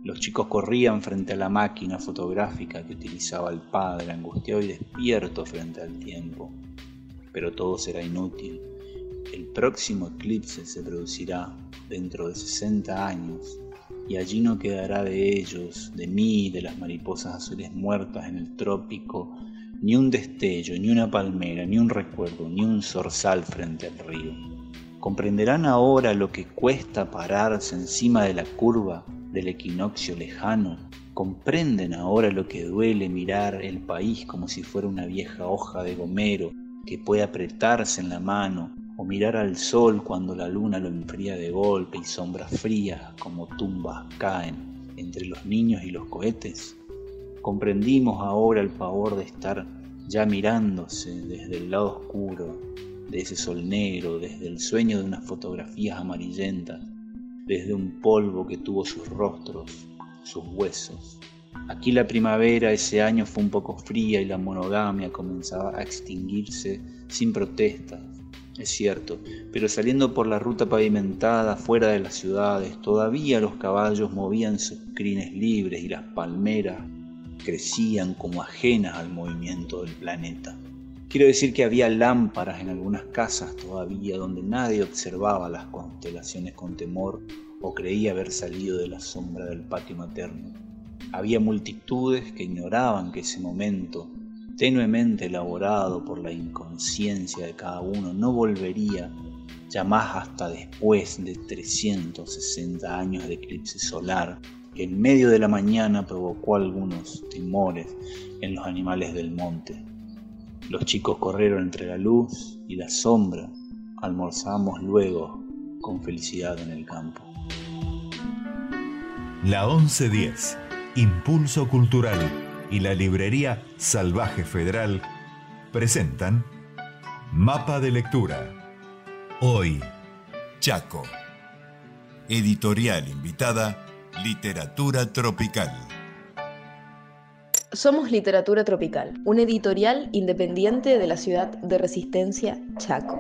Los chicos corrían frente a la máquina fotográfica que utilizaba el padre, angustiado y despierto frente al tiempo. Pero todo será inútil. El próximo eclipse se producirá dentro de 60 años y allí no quedará de ellos, de mí, de las mariposas azules muertas en el trópico, ni un destello, ni una palmera, ni un recuerdo, ni un zorzal frente al río. ¿Comprenderán ahora lo que cuesta pararse encima de la curva del equinoccio lejano? ¿Comprenden ahora lo que duele mirar el país como si fuera una vieja hoja de gomero que puede apretarse en la mano o mirar al sol cuando la luna lo enfría de golpe y sombras frías como tumbas caen entre los niños y los cohetes? Comprendimos ahora el pavor de estar ya mirándose desde el lado oscuro de ese sol negro, desde el sueño de unas fotografías amarillentas, desde un polvo que tuvo sus rostros, sus huesos. Aquí la primavera ese año fue un poco fría y la monogamia comenzaba a extinguirse sin protestas, es cierto, pero saliendo por la ruta pavimentada fuera de las ciudades, todavía los caballos movían sus crines libres y las palmeras crecían como ajenas al movimiento del planeta. Quiero decir que había lámparas en algunas casas todavía donde nadie observaba las constelaciones con temor o creía haber salido de la sombra del patio materno. Había multitudes que ignoraban que ese momento, tenuemente elaborado por la inconsciencia de cada uno, no volvería ya más hasta después de 360 años de eclipse solar que en medio de la mañana provocó algunos temores en los animales del monte. Los chicos corrieron entre la luz y la sombra. Almorzamos luego con felicidad en el campo. La 1110, Impulso Cultural y la librería Salvaje Federal presentan Mapa de Lectura. Hoy, Chaco. Editorial invitada Literatura Tropical. Somos Literatura Tropical, un editorial independiente de la ciudad de Resistencia, Chaco.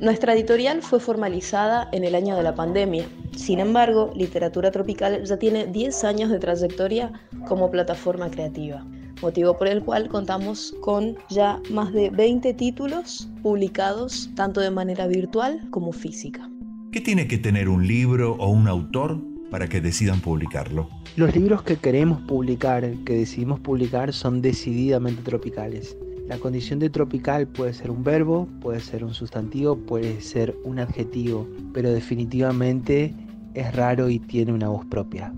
Nuestra editorial fue formalizada en el año de la pandemia. Sin embargo, Literatura Tropical ya tiene 10 años de trayectoria como plataforma creativa, motivo por el cual contamos con ya más de 20 títulos publicados tanto de manera virtual como física. ¿Qué tiene que tener un libro o un autor para que decidan publicarlo? Los libros que queremos publicar, que decidimos publicar, son decididamente tropicales. La condición de tropical puede ser un verbo, puede ser un sustantivo, puede ser un adjetivo, pero definitivamente es raro y tiene una voz propia.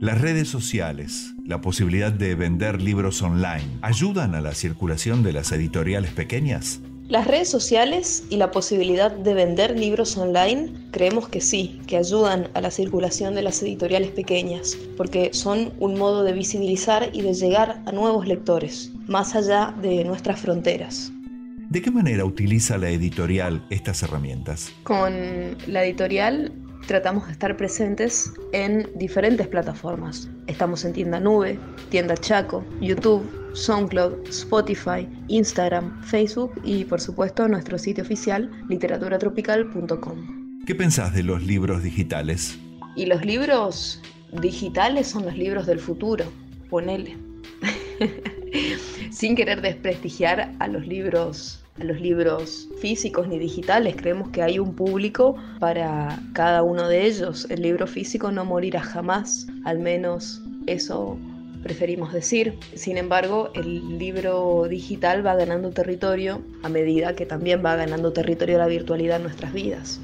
Las redes sociales, la posibilidad de vender libros online, ¿ayudan a la circulación de las editoriales pequeñas? Las redes sociales y la posibilidad de vender libros online creemos que sí, que ayudan a la circulación de las editoriales pequeñas, porque son un modo de visibilizar y de llegar a nuevos lectores, más allá de nuestras fronteras. ¿De qué manera utiliza la editorial estas herramientas? Con la editorial tratamos de estar presentes en diferentes plataformas. Estamos en Tienda Nube, Tienda Chaco, YouTube, SoundCloud, Spotify, Instagram, Facebook y por supuesto nuestro sitio oficial literaturatropical.com. ¿Qué pensás de los libros digitales? Y los libros digitales son los libros del futuro, ponele. [LAUGHS] Sin querer desprestigiar a los libros a los libros físicos ni digitales. Creemos que hay un público para cada uno de ellos. El libro físico no morirá jamás, al menos eso preferimos decir. Sin embargo, el libro digital va ganando territorio a medida que también va ganando territorio la virtualidad en nuestras vidas.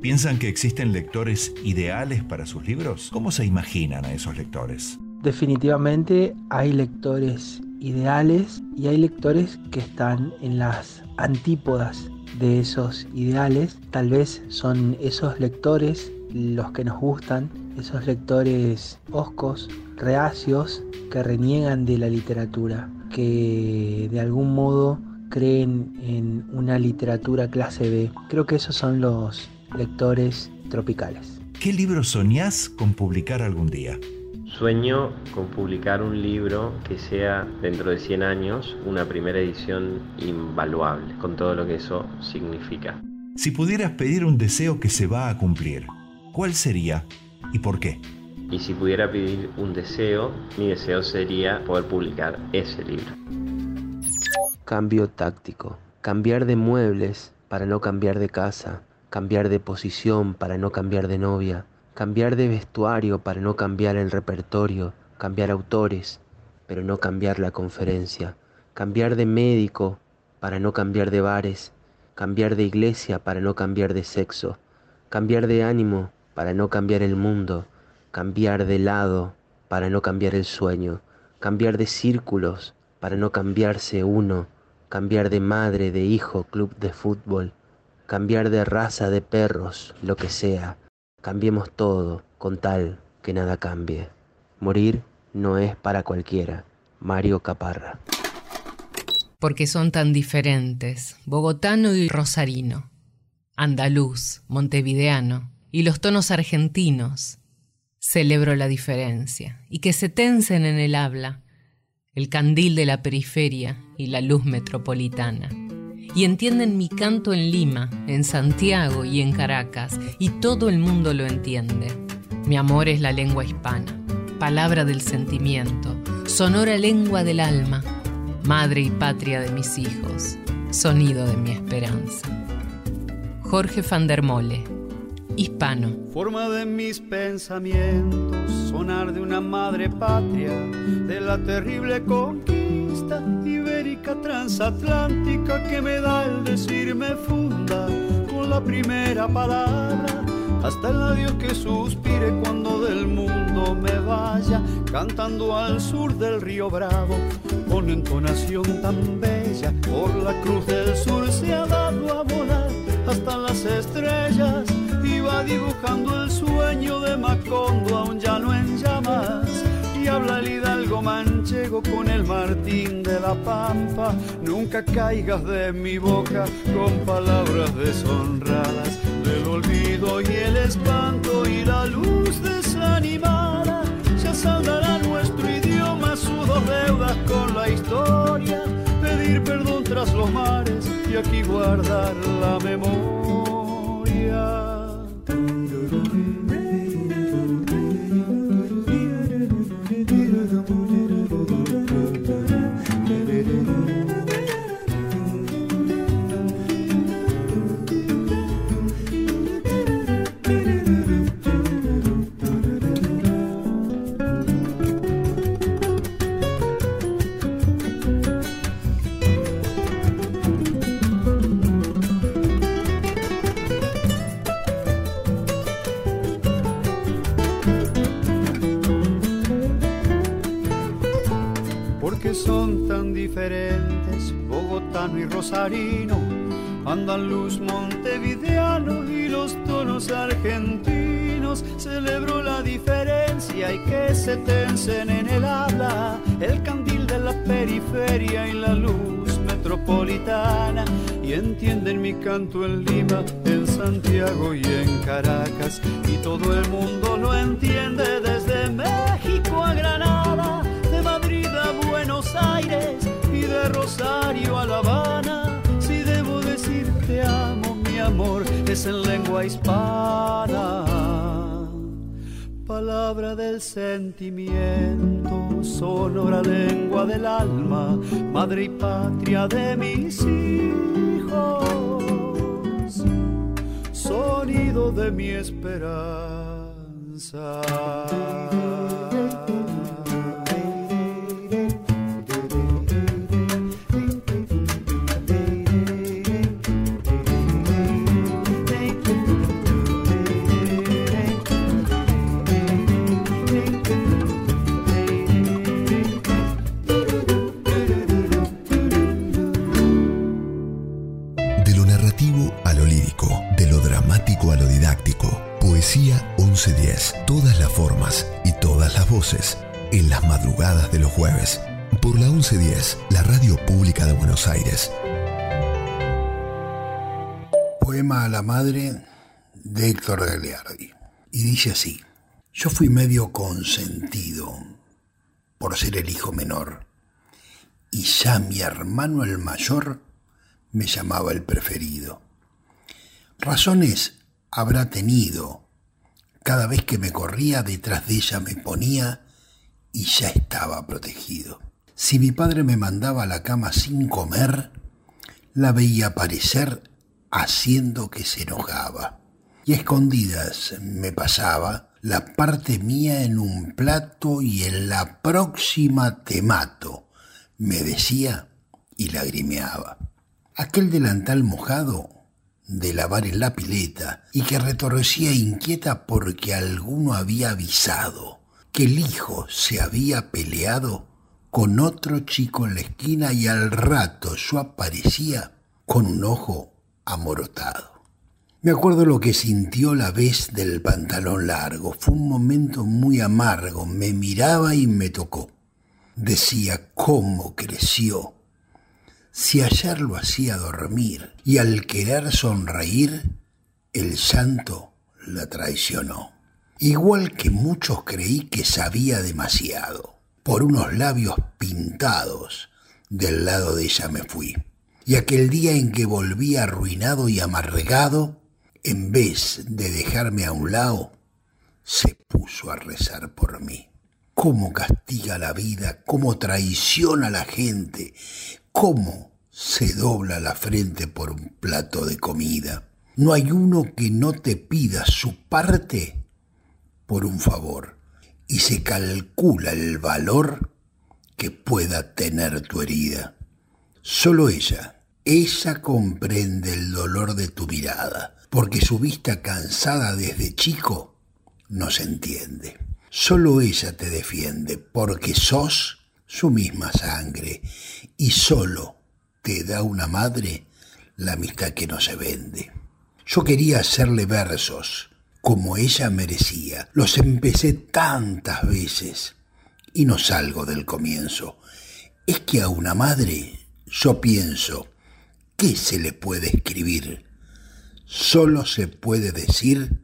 ¿Piensan que existen lectores ideales para sus libros? ¿Cómo se imaginan a esos lectores? Definitivamente hay lectores ideales y hay lectores que están en las antípodas de esos ideales. Tal vez son esos lectores los que nos gustan, esos lectores oscos, reacios, que reniegan de la literatura, que de algún modo creen en una literatura clase B. Creo que esos son los lectores tropicales. ¿Qué libro soñás con publicar algún día? Sueño con publicar un libro que sea dentro de 100 años una primera edición invaluable, con todo lo que eso significa. Si pudieras pedir un deseo que se va a cumplir, ¿cuál sería y por qué? Y si pudiera pedir un deseo, mi deseo sería poder publicar ese libro. Cambio táctico. Cambiar de muebles para no cambiar de casa. Cambiar de posición para no cambiar de novia cambiar de vestuario para no cambiar el repertorio, cambiar autores, pero no cambiar la conferencia, cambiar de médico para no cambiar de bares, cambiar de iglesia para no cambiar de sexo, cambiar de ánimo para no cambiar el mundo, cambiar de lado para no cambiar el sueño, cambiar de círculos para no cambiarse uno, cambiar de madre, de hijo, club de fútbol, cambiar de raza de perros, lo que sea, Cambiemos todo con tal que nada cambie. Morir no es para cualquiera. Mario Caparra. Porque son tan diferentes, bogotano y rosarino, andaluz, montevideano y los tonos argentinos. Celebro la diferencia y que se tensen en el habla, el candil de la periferia y la luz metropolitana y entienden mi canto en Lima, en Santiago y en Caracas, y todo el mundo lo entiende. Mi amor es la lengua hispana, palabra del sentimiento, sonora lengua del alma, madre y patria de mis hijos, sonido de mi esperanza. Jorge van der Mole, hispano. Forma de mis pensamientos, sonar de una madre patria, de la terrible conquista ibérica transatlántica que me da el decirme funda con la primera palabra hasta el adiós que suspire cuando del mundo me vaya cantando al sur del río Bravo con entonación tan bella por la cruz del sur se ha dado a volar hasta las estrellas y va dibujando el sueño de Macondo aún ya no en llamas habla el hidalgo manchego con el Martín de la Pampa. Nunca caigas de mi boca con palabras deshonradas del olvido y el espanto y la luz desanimada. Ya saldará nuestro idioma, sus dos deudas con la historia. Pedir perdón tras los mares y aquí guardar la memoria. Rosarino, andaluz, montevideano y los tonos argentinos. Celebro la diferencia y que se tensen en el habla, el candil de la periferia y la luz metropolitana. Y entienden mi canto en Lima, en Santiago y en Caracas. Y todo el mundo lo entiende en lengua hispana. Palabra del sentimiento, sonora lengua del alma, madre y patria de mis hijos, sonido de mi esperanza. Poema a la madre de Héctor Gagliardi. Y dice así: Yo fui medio consentido por ser el hijo menor. Y ya mi hermano el mayor me llamaba el preferido. Razones habrá tenido. Cada vez que me corría detrás de ella me ponía y ya estaba protegido. Si mi padre me mandaba a la cama sin comer, la veía aparecer haciendo que se enojaba. Y a escondidas me pasaba la parte mía en un plato y en la próxima te mato, me decía y lagrimeaba. Aquel delantal mojado de lavar en la pileta y que retorcía inquieta porque alguno había avisado que el hijo se había peleado con otro chico en la esquina y al rato yo aparecía con un ojo amorotado. Me acuerdo lo que sintió la vez del pantalón largo. Fue un momento muy amargo. Me miraba y me tocó. Decía cómo creció. Si ayer lo hacía dormir y al querer sonreír, el llanto la traicionó. Igual que muchos creí que sabía demasiado. Por unos labios pintados, del lado de ella me fui. Y aquel día en que volví arruinado y amargado, en vez de dejarme a un lado, se puso a rezar por mí. Cómo castiga la vida, cómo traiciona a la gente, cómo se dobla la frente por un plato de comida. No hay uno que no te pida su parte por un favor y se calcula el valor que pueda tener tu herida. Solo ella, ella comprende el dolor de tu mirada, porque su vista cansada desde chico no se entiende. Solo ella te defiende, porque sos su misma sangre, y solo te da una madre la amistad que no se vende. Yo quería hacerle versos como ella merecía. Los empecé tantas veces y no salgo del comienzo. Es que a una madre yo pienso, ¿qué se le puede escribir? Solo se puede decir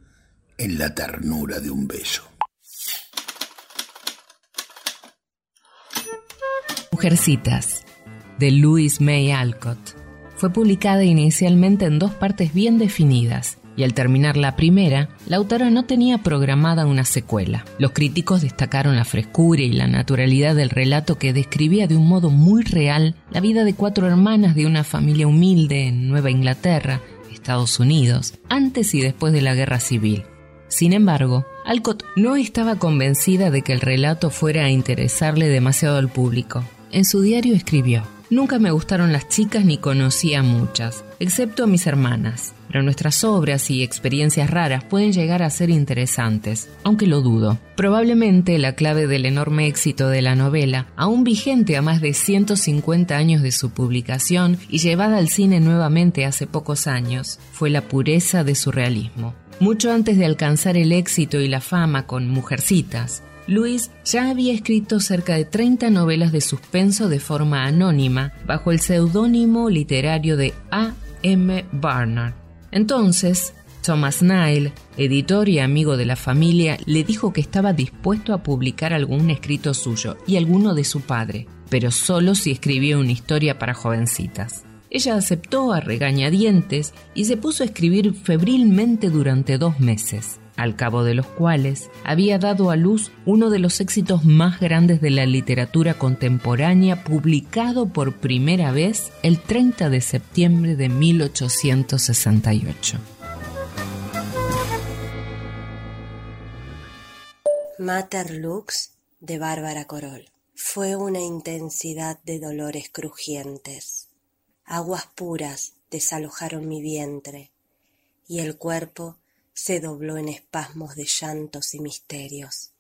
en la ternura de un beso. Mujercitas, de Louise May Alcott, fue publicada inicialmente en dos partes bien definidas, y al terminar la primera, la autora no tenía programada una secuela. Los críticos destacaron la frescura y la naturalidad del relato que describía de un modo muy real la vida de cuatro hermanas de una familia humilde en Nueva Inglaterra, Estados Unidos, antes y después de la Guerra Civil. Sin embargo, Alcott no estaba convencida de que el relato fuera a interesarle demasiado al público. En su diario escribió, Nunca me gustaron las chicas ni conocí a muchas, excepto a mis hermanas. Pero nuestras obras y experiencias raras pueden llegar a ser interesantes, aunque lo dudo. Probablemente la clave del enorme éxito de la novela, aún vigente a más de 150 años de su publicación y llevada al cine nuevamente hace pocos años, fue la pureza de su realismo. Mucho antes de alcanzar el éxito y la fama con Mujercitas, Luis ya había escrito cerca de 30 novelas de suspenso de forma anónima bajo el seudónimo literario de A. M. Barnard. Entonces, Thomas Nile, editor y amigo de la familia, le dijo que estaba dispuesto a publicar algún escrito suyo y alguno de su padre, pero solo si escribía una historia para jovencitas. Ella aceptó a regañadientes y se puso a escribir febrilmente durante dos meses al cabo de los cuales había dado a luz uno de los éxitos más grandes de la literatura contemporánea, publicado por primera vez el 30 de septiembre de 1868. Mater Lux de Bárbara Corol. Fue una intensidad de dolores crujientes. Aguas puras desalojaron mi vientre y el cuerpo se dobló en espasmos de llantos y misterios.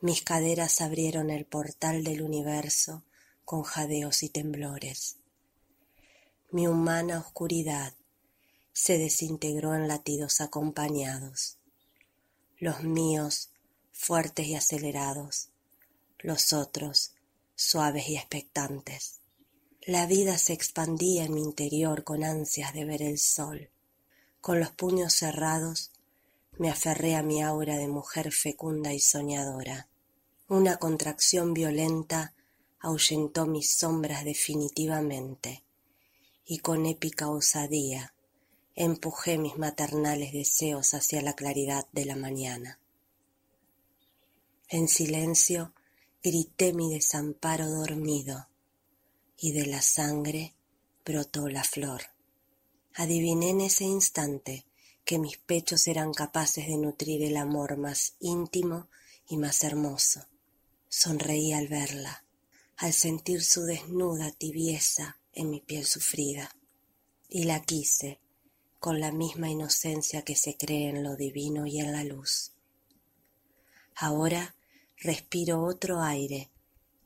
Mis caderas abrieron el portal del universo con jadeos y temblores. Mi humana oscuridad se desintegró en latidos acompañados, los míos fuertes y acelerados, los otros suaves y expectantes. La vida se expandía en mi interior con ansias de ver el sol con los puños cerrados me aferré a mi aura de mujer fecunda y soñadora. Una contracción violenta ahuyentó mis sombras definitivamente y con épica osadía empujé mis maternales deseos hacia la claridad de la mañana. En silencio grité mi desamparo dormido y de la sangre brotó la flor. Adiviné en ese instante que mis pechos eran capaces de nutrir el amor más íntimo y más hermoso. Sonreí al verla, al sentir su desnuda tibieza en mi piel sufrida, y la quise con la misma inocencia que se cree en lo divino y en la luz. Ahora respiro otro aire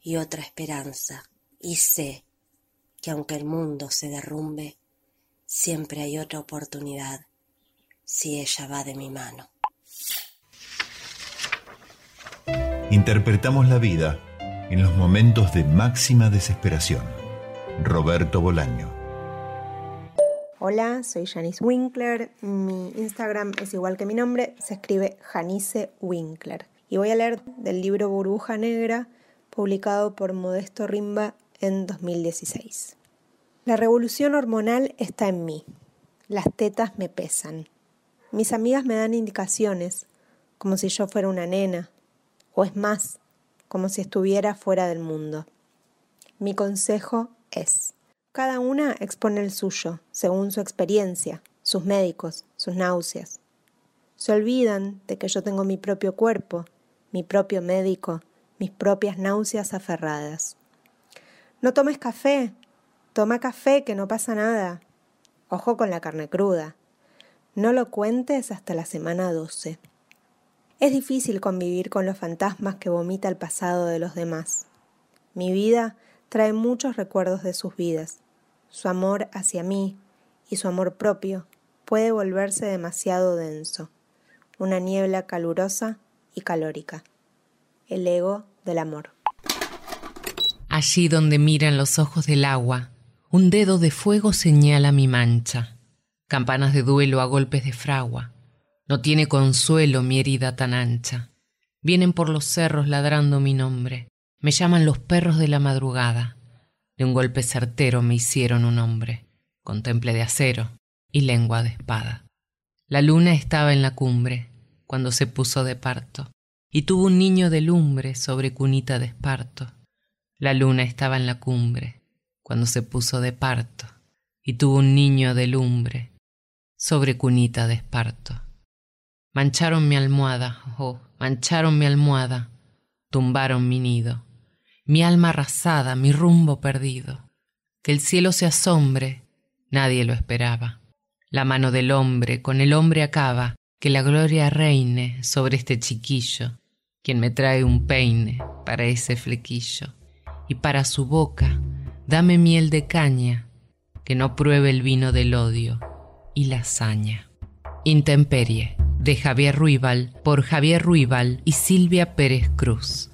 y otra esperanza, y sé que aunque el mundo se derrumbe, siempre hay otra oportunidad si ella va de mi mano. Interpretamos la vida en los momentos de máxima desesperación. Roberto Bolaño. Hola, soy Janice Winkler. Mi Instagram es igual que mi nombre, se escribe Janice Winkler. Y voy a leer del libro Burbuja Negra, publicado por Modesto Rimba en 2016. La revolución hormonal está en mí. Las tetas me pesan. Mis amigas me dan indicaciones, como si yo fuera una nena, o es más, como si estuviera fuera del mundo. Mi consejo es, cada una expone el suyo, según su experiencia, sus médicos, sus náuseas. Se olvidan de que yo tengo mi propio cuerpo, mi propio médico, mis propias náuseas aferradas. No tomes café, Toma café, que no pasa nada. Ojo con la carne cruda. No lo cuentes hasta la semana 12. Es difícil convivir con los fantasmas que vomita el pasado de los demás. Mi vida trae muchos recuerdos de sus vidas. Su amor hacia mí y su amor propio puede volverse demasiado denso. Una niebla calurosa y calórica. El ego del amor. Allí donde miran los ojos del agua, un dedo de fuego señala mi mancha. Campanas de duelo a golpes de fragua. No tiene consuelo mi herida tan ancha. Vienen por los cerros ladrando mi nombre. Me llaman los perros de la madrugada. De un golpe certero me hicieron un hombre, con temple de acero y lengua de espada. La luna estaba en la cumbre cuando se puso de parto, y tuvo un niño de lumbre sobre cunita de esparto. La luna estaba en la cumbre cuando se puso de parto y tuvo un niño de lumbre sobre cunita de esparto. Mancharon mi almohada, oh, mancharon mi almohada, tumbaron mi nido, mi alma arrasada, mi rumbo perdido. Que el cielo se asombre, nadie lo esperaba. La mano del hombre con el hombre acaba, que la gloria reine sobre este chiquillo, quien me trae un peine para ese flequillo, y para su boca dame miel de caña, que no pruebe el vino del odio y la hazaña. Intemperie, de Javier Ruibal, por Javier Ruibal y Silvia Pérez Cruz.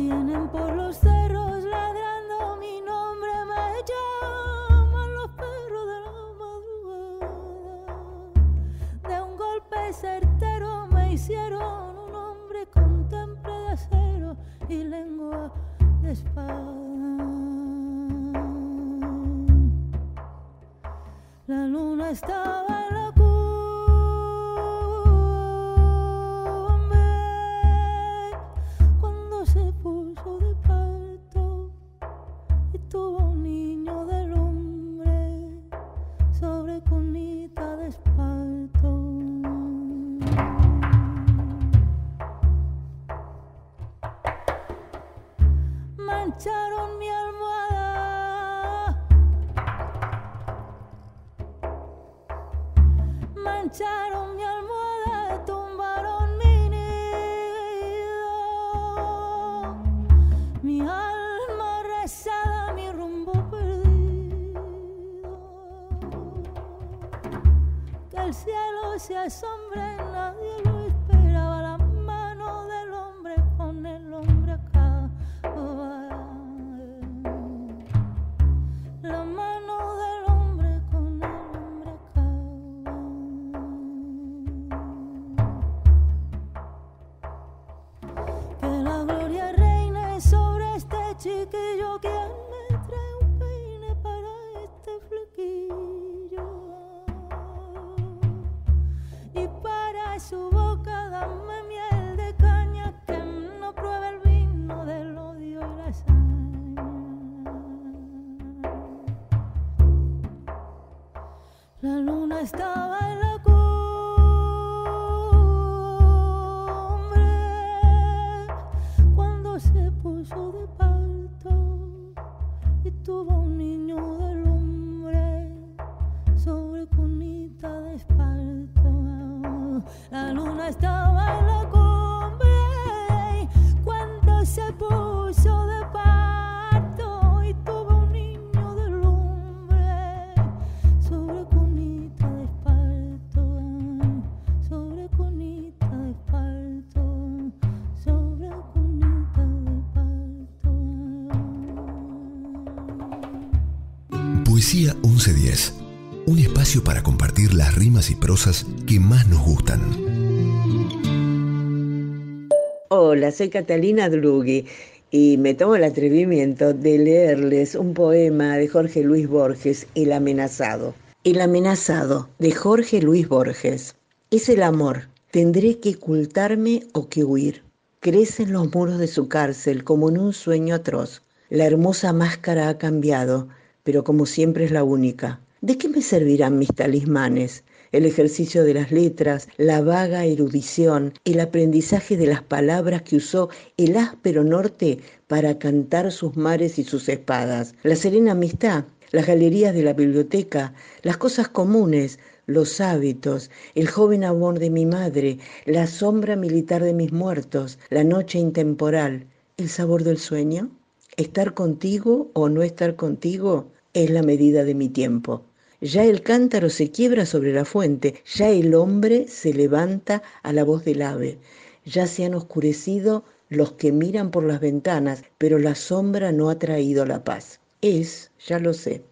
Vienen por los cerros ladrando mi nombre, me llaman los perros de la madrugada. De un golpe certero me hicieron y prosas que más nos gustan. Hola, soy Catalina Drughi y me tomo el atrevimiento de leerles un poema de Jorge Luis Borges, El amenazado. El amenazado, de Jorge Luis Borges. Es el amor. Tendré que ocultarme o que huir. Crecen los muros de su cárcel como en un sueño atroz. La hermosa máscara ha cambiado pero como siempre es la única. ¿De qué me servirán mis talismanes? El ejercicio de las letras, la vaga erudición, el aprendizaje de las palabras que usó el áspero norte para cantar sus mares y sus espadas, la serena amistad, las galerías de la biblioteca, las cosas comunes, los hábitos, el joven amor de mi madre, la sombra militar de mis muertos, la noche intemporal, el sabor del sueño. Estar contigo o no estar contigo es la medida de mi tiempo. Ya el cántaro se quiebra sobre la fuente, ya el hombre se levanta a la voz del ave, ya se han oscurecido los que miran por las ventanas, pero la sombra no ha traído la paz. Es, ya lo sé,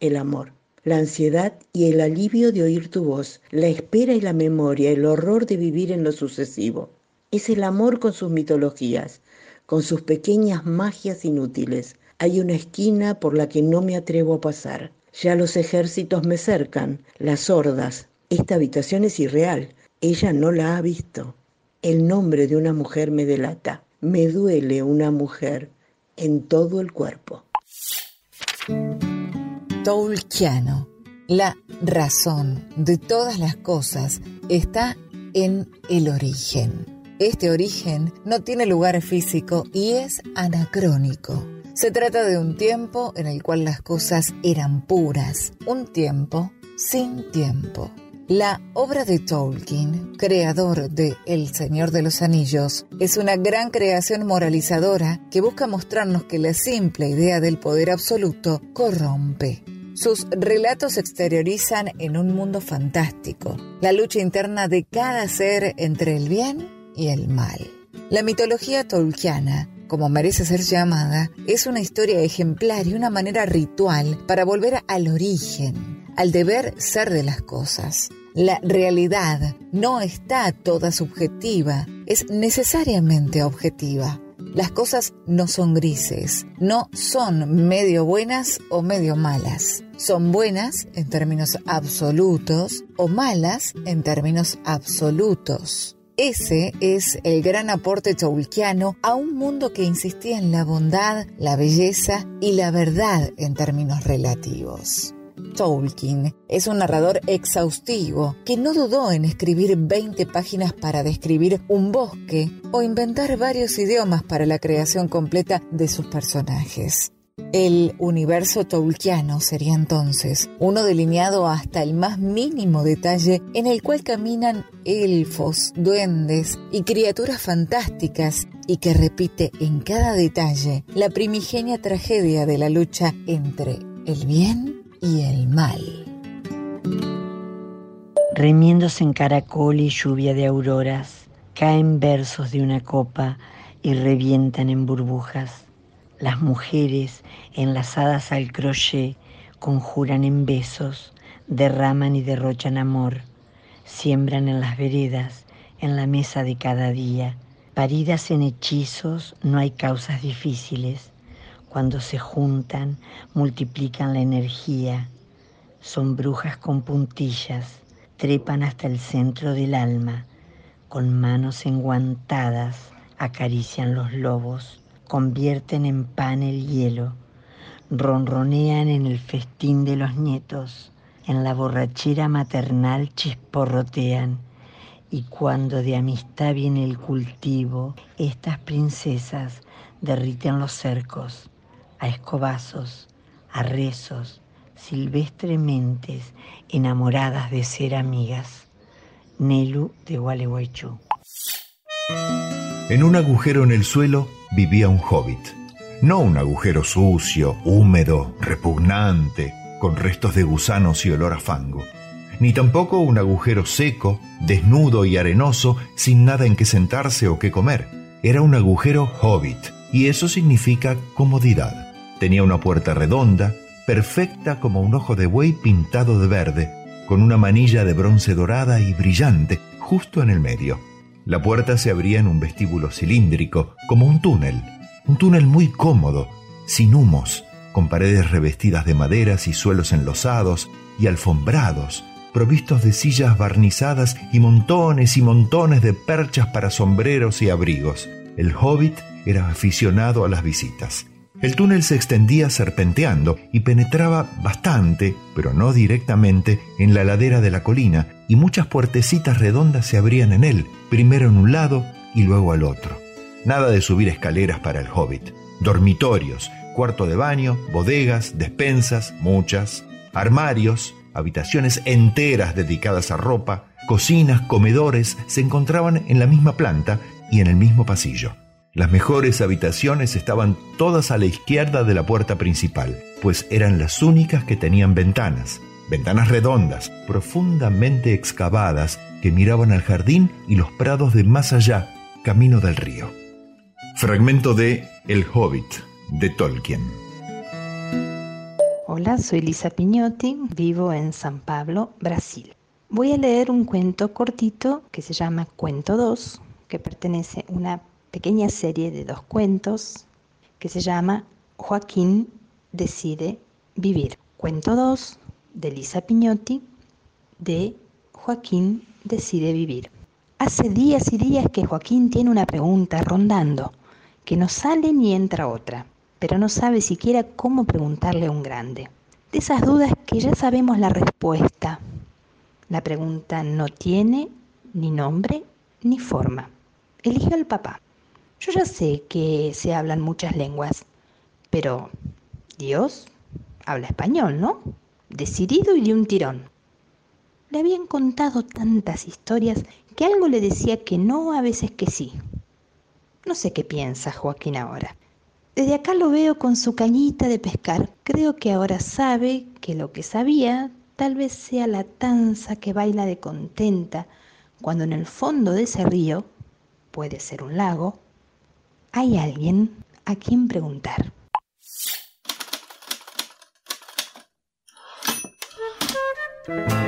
el amor, la ansiedad y el alivio de oír tu voz, la espera y la memoria, el horror de vivir en lo sucesivo. Es el amor con sus mitologías, con sus pequeñas magias inútiles. Hay una esquina por la que no me atrevo a pasar. Ya los ejércitos me cercan, las hordas. Esta habitación es irreal. Ella no la ha visto. El nombre de una mujer me delata. Me duele una mujer en todo el cuerpo. Tolkiano. La razón de todas las cosas está en el origen. Este origen no tiene lugar físico y es anacrónico. Se trata de un tiempo en el cual las cosas eran puras, un tiempo sin tiempo. La obra de Tolkien, creador de El Señor de los Anillos, es una gran creación moralizadora que busca mostrarnos que la simple idea del poder absoluto corrompe. Sus relatos se exteriorizan en un mundo fantástico, la lucha interna de cada ser entre el bien y el mal. La mitología tolkiana, como merece ser llamada, es una historia ejemplar y una manera ritual para volver al origen, al deber ser de las cosas. La realidad no está toda subjetiva, es necesariamente objetiva. Las cosas no son grises, no son medio buenas o medio malas. Son buenas en términos absolutos o malas en términos absolutos. Ese es el gran aporte tolkiano a un mundo que insistía en la bondad, la belleza y la verdad en términos relativos. Tolkien es un narrador exhaustivo que no dudó en escribir 20 páginas para describir un bosque o inventar varios idiomas para la creación completa de sus personajes. El universo tolkiano sería entonces uno delineado hasta el más mínimo detalle en el cual caminan elfos, duendes y criaturas fantásticas y que repite en cada detalle la primigenia tragedia de la lucha entre el bien y el mal. Remiéndose en caracol y lluvia de auroras, caen versos de una copa y revientan en burbujas. Las mujeres, enlazadas al crochet, conjuran en besos, derraman y derrochan amor, siembran en las veredas, en la mesa de cada día. Paridas en hechizos, no hay causas difíciles cuando se juntan, multiplican la energía. Son brujas con puntillas, trepan hasta el centro del alma, con manos enguantadas acarician los lobos, convierten en pan el hielo, ronronean en el festín de los nietos, en la borrachera maternal chisporrotean, y cuando de amistad viene el cultivo, estas princesas derriten los cercos a escobazos, a rezos, silvestremente enamoradas de ser amigas. Nelu de Gualeguaychú. En un agujero en el suelo vivía un hobbit. No un agujero sucio, húmedo, repugnante, con restos de gusanos y olor a fango. Ni tampoco un agujero seco, desnudo y arenoso, sin nada en que sentarse o que comer. Era un agujero hobbit, y eso significa comodidad. Tenía una puerta redonda, perfecta como un ojo de buey pintado de verde, con una manilla de bronce dorada y brillante justo en el medio. La puerta se abría en un vestíbulo cilíndrico, como un túnel, un túnel muy cómodo, sin humos, con paredes revestidas de maderas y suelos enlosados y alfombrados, provistos de sillas barnizadas y montones y montones de perchas para sombreros y abrigos. El hobbit era aficionado a las visitas. El túnel se extendía serpenteando y penetraba bastante, pero no directamente, en la ladera de la colina, y muchas puertecitas redondas se abrían en él, primero en un lado y luego al otro. Nada de subir escaleras para el hobbit. Dormitorios, cuarto de baño, bodegas, despensas, muchas, armarios, habitaciones enteras dedicadas a ropa, cocinas, comedores, se encontraban en la misma planta y en el mismo pasillo. Las mejores habitaciones estaban todas a la izquierda de la puerta principal, pues eran las únicas que tenían ventanas, ventanas redondas, profundamente excavadas, que miraban al jardín y los prados de más allá, camino del río. Fragmento de El Hobbit, de Tolkien. Hola, soy Lisa Piñotti, vivo en San Pablo, Brasil. Voy a leer un cuento cortito que se llama Cuento 2, que pertenece a una pequeña serie de dos cuentos que se llama Joaquín decide vivir. Cuento 2 de Lisa Piñotti de Joaquín decide vivir. Hace días y días que Joaquín tiene una pregunta rondando, que no sale ni entra otra, pero no sabe siquiera cómo preguntarle a un grande. De esas dudas que ya sabemos la respuesta. La pregunta no tiene ni nombre ni forma. Eligió al papá. Yo ya sé que se hablan muchas lenguas, pero Dios habla español, ¿no? Decidido y de un tirón. Le habían contado tantas historias que algo le decía que no, a veces que sí. No sé qué piensa Joaquín ahora. Desde acá lo veo con su cañita de pescar. Creo que ahora sabe que lo que sabía tal vez sea la tanza que baila de contenta cuando en el fondo de ese río, puede ser un lago, hay alguien a quien preguntar.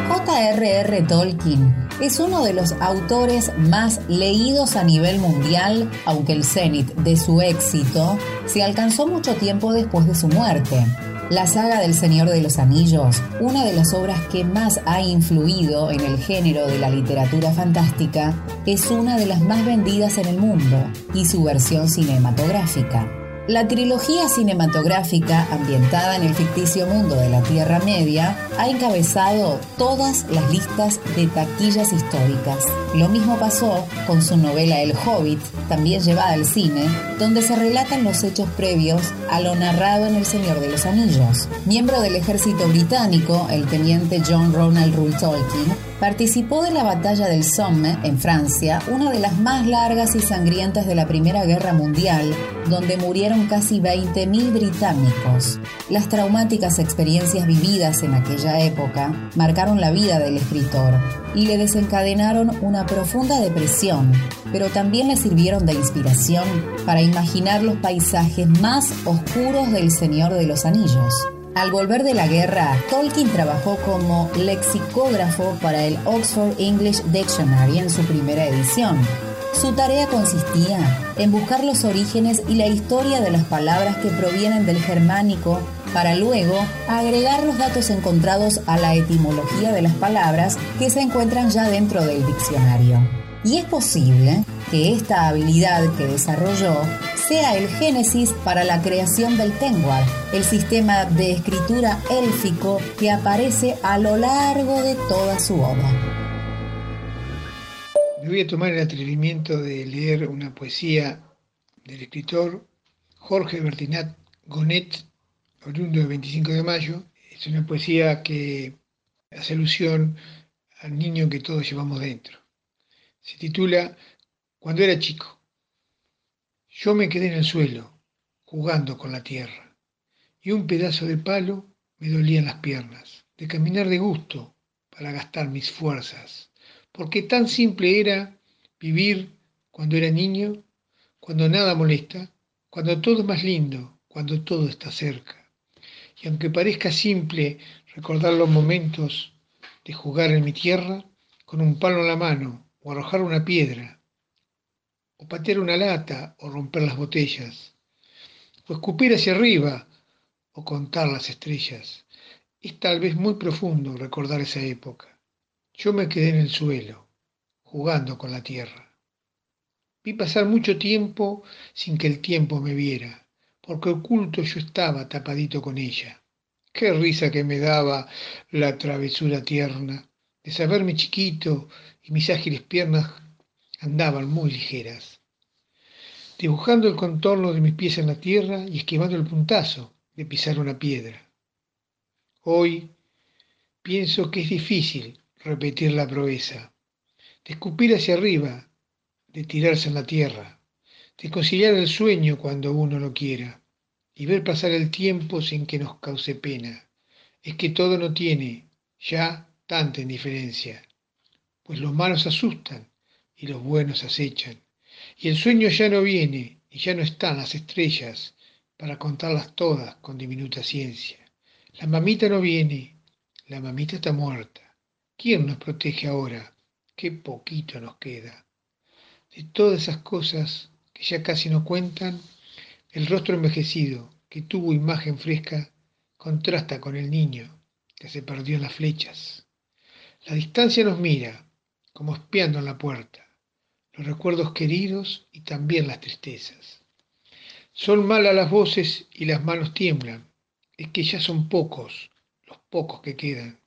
J.R.R. Tolkien es uno de los autores más leídos a nivel mundial, aunque el cenit de su éxito se alcanzó mucho tiempo después de su muerte. La saga del Señor de los Anillos, una de las obras que más ha influido en el género de la literatura fantástica, es una de las más vendidas en el mundo y su versión cinematográfica. La trilogía cinematográfica ambientada en el ficticio mundo de la Tierra Media ha encabezado todas las listas de taquillas históricas. Lo mismo pasó con su novela El Hobbit, también llevada al cine, donde se relatan los hechos previos a lo narrado en El Señor de los Anillos. Miembro del ejército británico, el teniente John Ronald Rule Tolkien participó de la batalla del Somme en Francia, una de las más largas y sangrientas de la Primera Guerra Mundial, donde murieron casi 20.000 británicos. Las traumáticas experiencias vividas en aquella época marcaron la vida del escritor y le desencadenaron una profunda depresión, pero también le sirvieron de inspiración para imaginar los paisajes más oscuros del Señor de los Anillos. Al volver de la guerra, Tolkien trabajó como lexicógrafo para el Oxford English Dictionary en su primera edición. Su tarea consistía en buscar los orígenes y la historia de las palabras que provienen del germánico para luego agregar los datos encontrados a la etimología de las palabras que se encuentran ya dentro del diccionario. Y es posible que esta habilidad que desarrolló sea el génesis para la creación del Tengwar, el sistema de escritura élfico que aparece a lo largo de toda su obra. Me voy a tomar el atrevimiento de leer una poesía del escritor Jorge Bertinat Gonet, oriundo del 25 de mayo. Es una poesía que hace alusión al niño que todos llevamos dentro. Se titula Cuando era chico. Yo me quedé en el suelo, jugando con la tierra, y un pedazo de palo me dolía en las piernas, de caminar de gusto para gastar mis fuerzas, porque tan simple era vivir cuando era niño, cuando nada molesta, cuando todo es más lindo, cuando todo está cerca. Y aunque parezca simple recordar los momentos de jugar en mi tierra, con un palo en la mano, o arrojar una piedra, o patear una lata, o romper las botellas, o escupir hacia arriba, o contar las estrellas. Es tal vez muy profundo recordar esa época. Yo me quedé en el suelo, jugando con la tierra. Vi pasar mucho tiempo sin que el tiempo me viera, porque oculto yo estaba tapadito con ella. Qué risa que me daba la travesura tierna de saberme chiquito y mis ágiles piernas andaban muy ligeras, dibujando el contorno de mis pies en la tierra y esquivando el puntazo de pisar una piedra. Hoy pienso que es difícil repetir la proeza, de escupir hacia arriba, de tirarse en la tierra, de conciliar el sueño cuando uno lo quiera y ver pasar el tiempo sin que nos cause pena. Es que todo no tiene ya tanta indiferencia pues los malos asustan y los buenos acechan. Y el sueño ya no viene y ya no están las estrellas para contarlas todas con diminuta ciencia. La mamita no viene, la mamita está muerta. ¿Quién nos protege ahora? Qué poquito nos queda. De todas esas cosas que ya casi no cuentan, el rostro envejecido, que tuvo imagen fresca contrasta con el niño que se perdió en las flechas. La distancia nos mira, como espiando en la puerta, los recuerdos queridos y también las tristezas. Son malas las voces y las manos tiemblan, es que ya son pocos los pocos que quedan.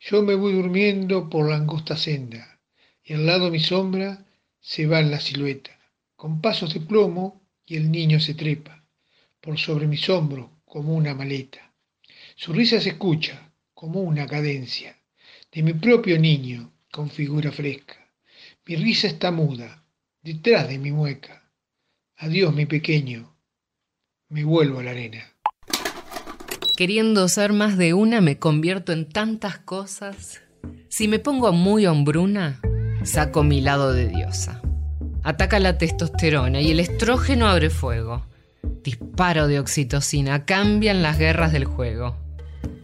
Yo me voy durmiendo por la angosta senda, y al lado mi sombra se va en la silueta, con pasos de plomo, y el niño se trepa, por sobre mis hombros como una maleta. Su risa se escucha, como una cadencia, de mi propio niño, con figura fresca. Mi risa está muda, detrás de mi mueca. Adiós, mi pequeño, me vuelvo a la arena. Queriendo ser más de una, me convierto en tantas cosas. Si me pongo muy hombruna, saco mi lado de diosa. Ataca la testosterona y el estrógeno abre fuego. Disparo de oxitocina, cambian las guerras del juego.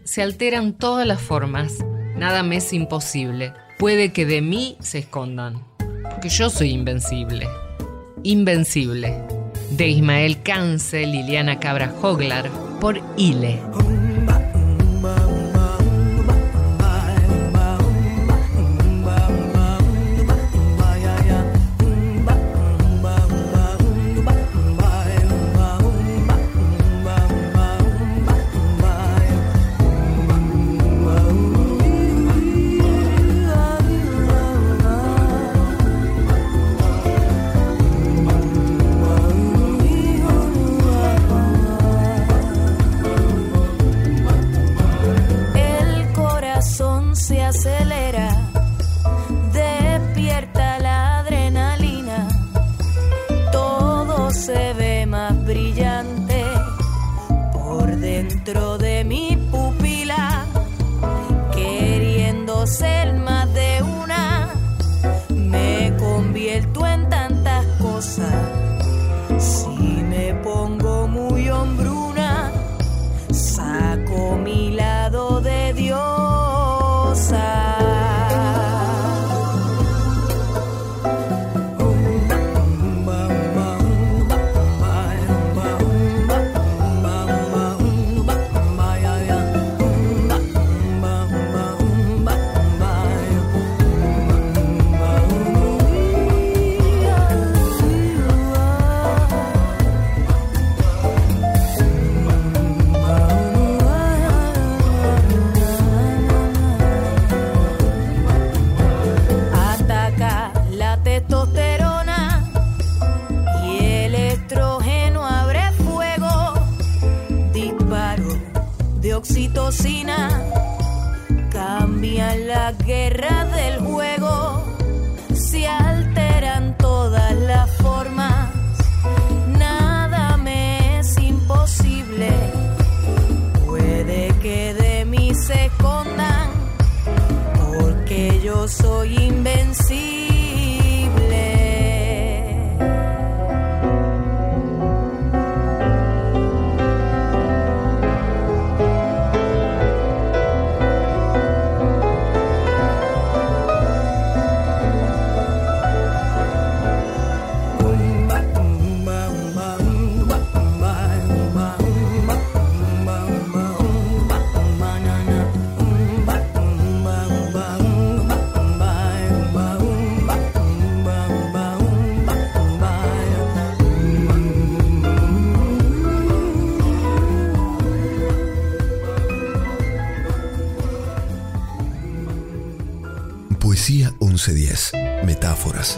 Se alteran todas las formas, nada me es imposible. Puede que de mí se escondan, porque yo soy invencible. Invencible. De Ismael Cancel, Liliana Cabra Hoglar, por Ile.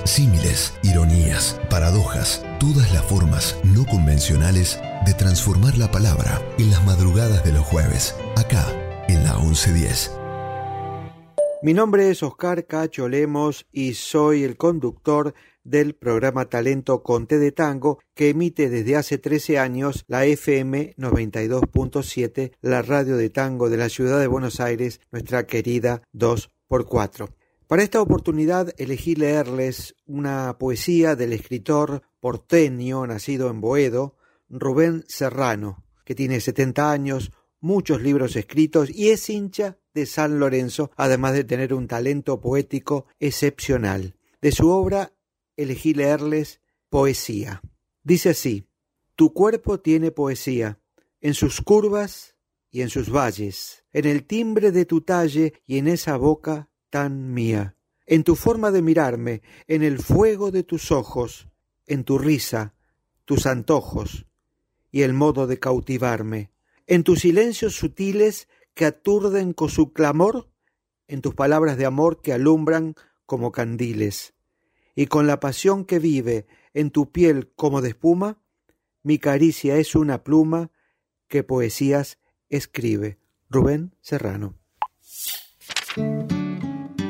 Símiles, ironías, paradojas, todas las formas no convencionales de transformar la palabra en las madrugadas de los jueves, acá en la 1110. Mi nombre es Oscar Cacho Lemos y soy el conductor del programa Talento Conte de Tango que emite desde hace 13 años la FM 92.7, la radio de tango de la ciudad de Buenos Aires, nuestra querida 2x4. Para esta oportunidad elegí leerles una poesía del escritor porteño nacido en Boedo, Rubén Serrano, que tiene 70 años, muchos libros escritos y es hincha de San Lorenzo, además de tener un talento poético excepcional. De su obra elegí leerles Poesía. Dice así, Tu cuerpo tiene poesía, en sus curvas y en sus valles, en el timbre de tu talle y en esa boca tan mía, en tu forma de mirarme, en el fuego de tus ojos, en tu risa, tus antojos y el modo de cautivarme, en tus silencios sutiles que aturden con su clamor, en tus palabras de amor que alumbran como candiles, y con la pasión que vive en tu piel como de espuma, mi caricia es una pluma que poesías escribe. Rubén Serrano.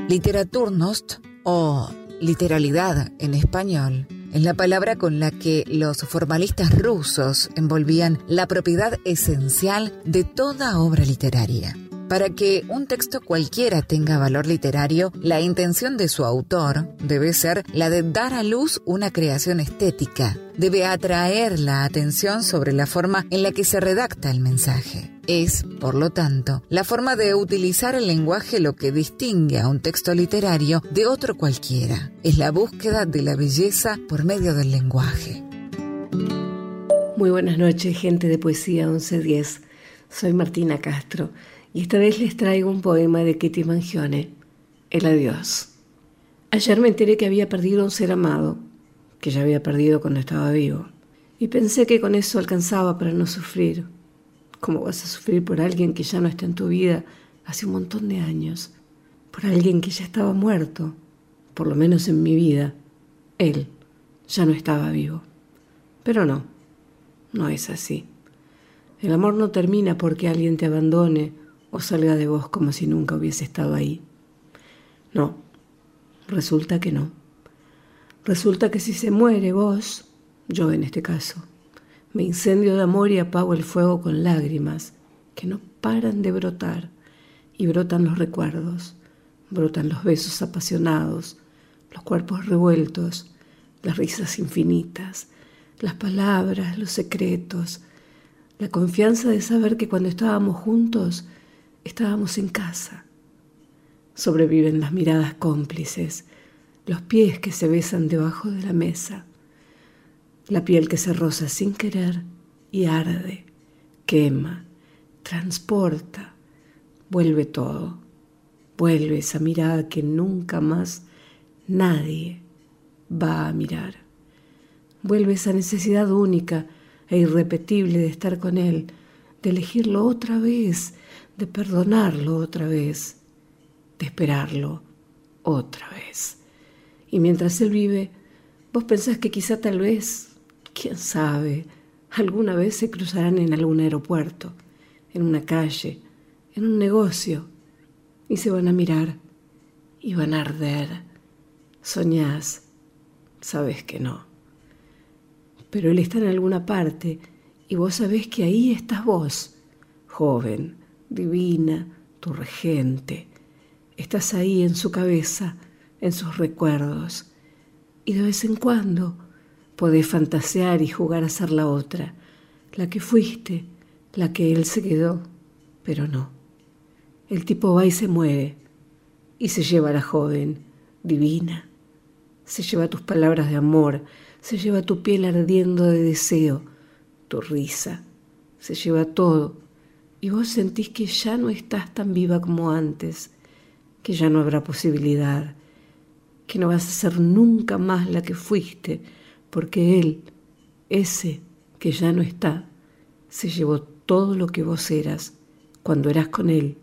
Literaturnost o literalidad en español es la palabra con la que los formalistas rusos envolvían la propiedad esencial de toda obra literaria. Para que un texto cualquiera tenga valor literario, la intención de su autor debe ser la de dar a luz una creación estética. Debe atraer la atención sobre la forma en la que se redacta el mensaje. Es, por lo tanto, la forma de utilizar el lenguaje lo que distingue a un texto literario de otro cualquiera. Es la búsqueda de la belleza por medio del lenguaje. Muy buenas noches, gente de Poesía 1110. Soy Martina Castro y esta vez les traigo un poema de Kitty Mangione, El adiós. Ayer me enteré que había perdido un ser amado, que ya había perdido cuando estaba vivo, y pensé que con eso alcanzaba para no sufrir. ¿Cómo vas a sufrir por alguien que ya no está en tu vida hace un montón de años? Por alguien que ya estaba muerto, por lo menos en mi vida. Él ya no estaba vivo. Pero no, no es así. El amor no termina porque alguien te abandone o salga de vos como si nunca hubiese estado ahí. No, resulta que no. Resulta que si se muere vos, yo en este caso, me incendio de amor y apago el fuego con lágrimas que no paran de brotar y brotan los recuerdos, brotan los besos apasionados, los cuerpos revueltos, las risas infinitas, las palabras, los secretos, la confianza de saber que cuando estábamos juntos Estábamos en casa. Sobreviven las miradas cómplices, los pies que se besan debajo de la mesa, la piel que se roza sin querer y arde, quema, transporta, vuelve todo, vuelve esa mirada que nunca más nadie va a mirar, vuelve esa necesidad única e irrepetible de estar con él, de elegirlo otra vez, de perdonarlo otra vez, de esperarlo otra vez. Y mientras él vive, vos pensás que quizá tal vez, quién sabe, alguna vez se cruzarán en algún aeropuerto, en una calle, en un negocio, y se van a mirar y van a arder. Soñás, sabes que no. Pero él está en alguna parte y vos sabés que ahí estás vos, joven, divina, tu regente. Estás ahí en su cabeza, en sus recuerdos. Y de vez en cuando podés fantasear y jugar a ser la otra, la que fuiste, la que él se quedó, pero no. El tipo va y se muere y se lleva a la joven, divina. Se lleva tus palabras de amor, se lleva tu piel ardiendo de deseo, tu risa, se lleva todo y vos sentís que ya no estás tan viva como antes, que ya no habrá posibilidad, que no vas a ser nunca más la que fuiste, porque Él, ese que ya no está, se llevó todo lo que vos eras cuando eras con Él,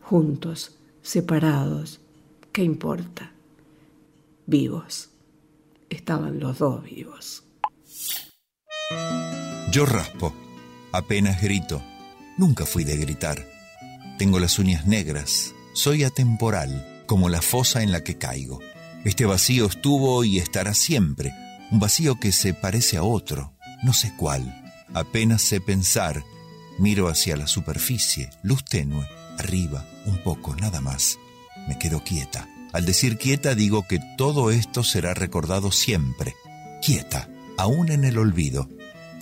juntos, separados, ¿qué importa? Vivos. Estaban los dos vivos. Yo raspo, apenas grito Nunca fui de gritar. Tengo las uñas negras. Soy atemporal, como la fosa en la que caigo. Este vacío estuvo y estará siempre. Un vacío que se parece a otro. No sé cuál. Apenas sé pensar. Miro hacia la superficie, luz tenue, arriba, un poco, nada más. Me quedo quieta. Al decir quieta digo que todo esto será recordado siempre. Quieta, aún en el olvido.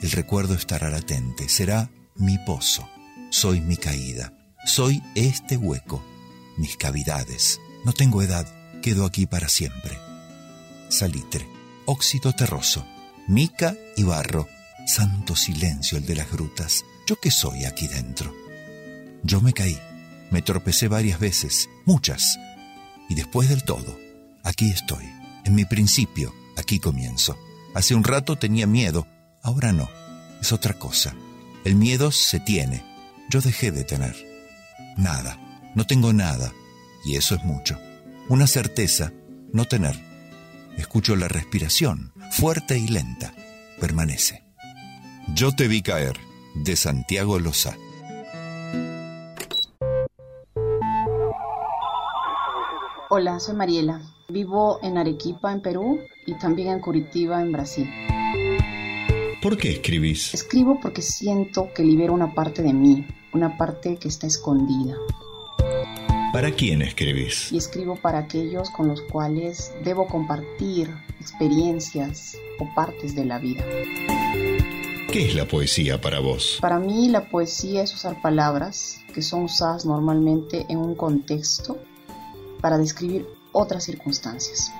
El recuerdo estará latente, será mi pozo. Soy mi caída. Soy este hueco. Mis cavidades. No tengo edad. Quedo aquí para siempre. Salitre. Óxido terroso. Mica y barro. Santo silencio el de las grutas. ¿Yo qué soy aquí dentro? Yo me caí, me tropecé varias veces, muchas, y después del todo, aquí estoy. En mi principio, aquí comienzo. Hace un rato tenía miedo, ahora no, es otra cosa. El miedo se tiene, yo dejé de tener. Nada, no tengo nada, y eso es mucho. Una certeza, no tener. Escucho la respiración, fuerte y lenta, permanece. Yo te vi caer, de Santiago Loza. Hola, soy Mariela. Vivo en Arequipa, en Perú, y también en Curitiba, en Brasil. ¿Por qué escribís? Escribo porque siento que libero una parte de mí, una parte que está escondida. ¿Para quién escribís? Y escribo para aquellos con los cuales debo compartir experiencias o partes de la vida. ¿Qué es la poesía para vos? Para mí la poesía es usar palabras que son usadas normalmente en un contexto para describir otras circunstancias.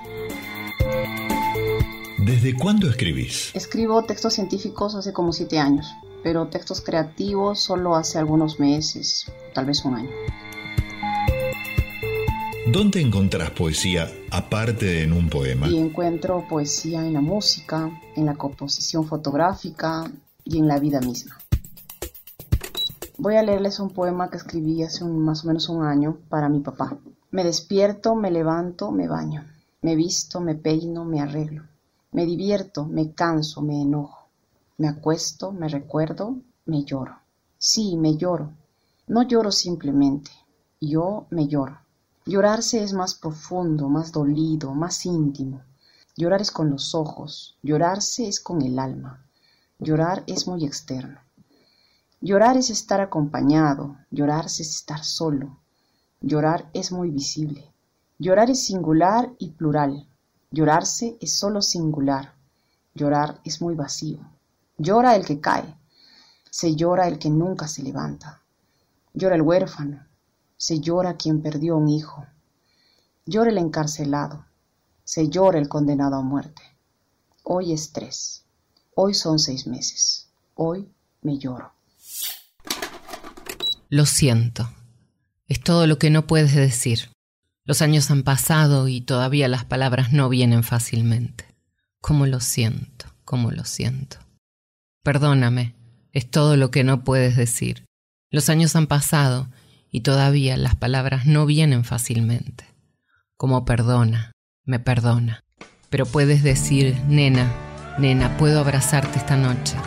¿Desde cuándo escribís? Escribo textos científicos hace como siete años, pero textos creativos solo hace algunos meses, tal vez un año. ¿Dónde encontrás poesía aparte de en un poema? Y encuentro poesía en la música, en la composición fotográfica y en la vida misma. Voy a leerles un poema que escribí hace un, más o menos un año para mi papá. Me despierto, me levanto, me baño. Me visto, me peino, me arreglo. Me divierto, me canso, me enojo. Me acuesto, me recuerdo, me lloro. Sí, me lloro. No lloro simplemente. Yo me lloro. Llorarse es más profundo, más dolido, más íntimo. Llorar es con los ojos, llorarse es con el alma. Llorar es muy externo. Llorar es estar acompañado, llorarse es estar solo. Llorar es muy visible. Llorar es singular y plural. Llorarse es solo singular. Llorar es muy vacío. Llora el que cae. Se llora el que nunca se levanta. Llora el huérfano. Se llora quien perdió un hijo. Llora el encarcelado. Se llora el condenado a muerte. Hoy es tres. Hoy son seis meses. Hoy me lloro. Lo siento. Es todo lo que no puedes decir. Los años han pasado y todavía las palabras no vienen fácilmente. ¿Cómo lo siento? ¿Cómo lo siento? Perdóname, es todo lo que no puedes decir. Los años han pasado y todavía las palabras no vienen fácilmente. Como perdona, me perdona. Pero puedes decir, nena, nena, puedo abrazarte esta noche.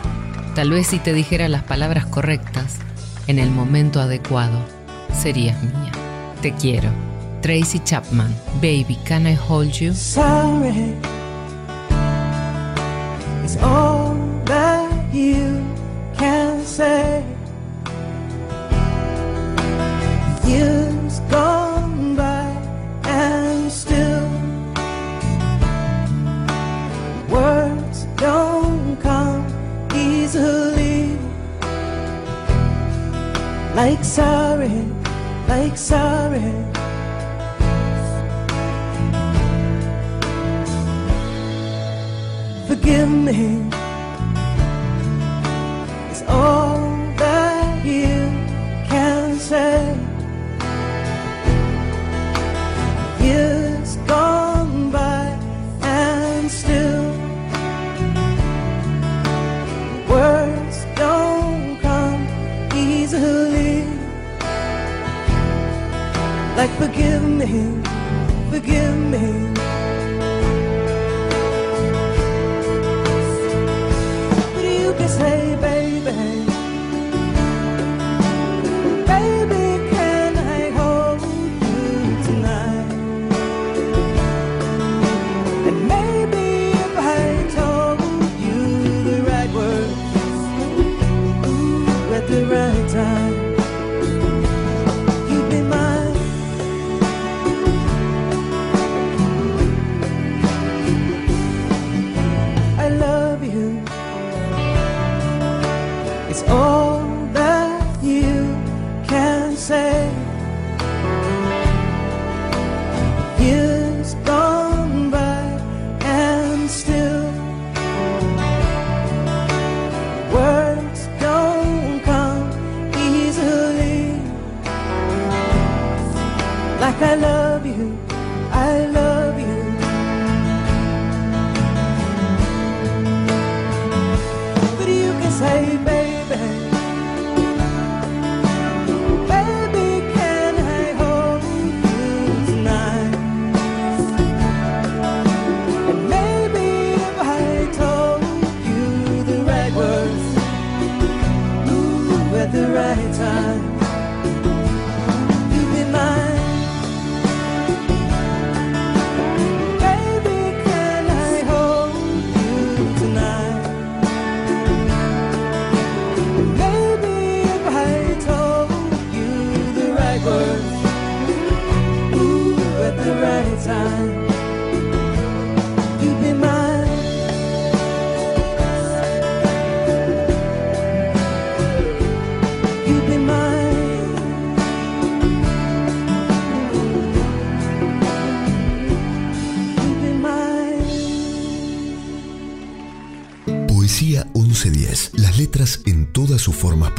Tal vez si te dijera las palabras correctas, en el momento adecuado, serías mía. Te quiero. Tracy Chapman, Baby, Can I Hold You? Sorry, it's all that you can say. Years gone by and still words don't come easily. Like sorry, like sorry. Forgive me. It's all that you can say. Years gone by and still words don't come easily. Like forgive me, forgive me.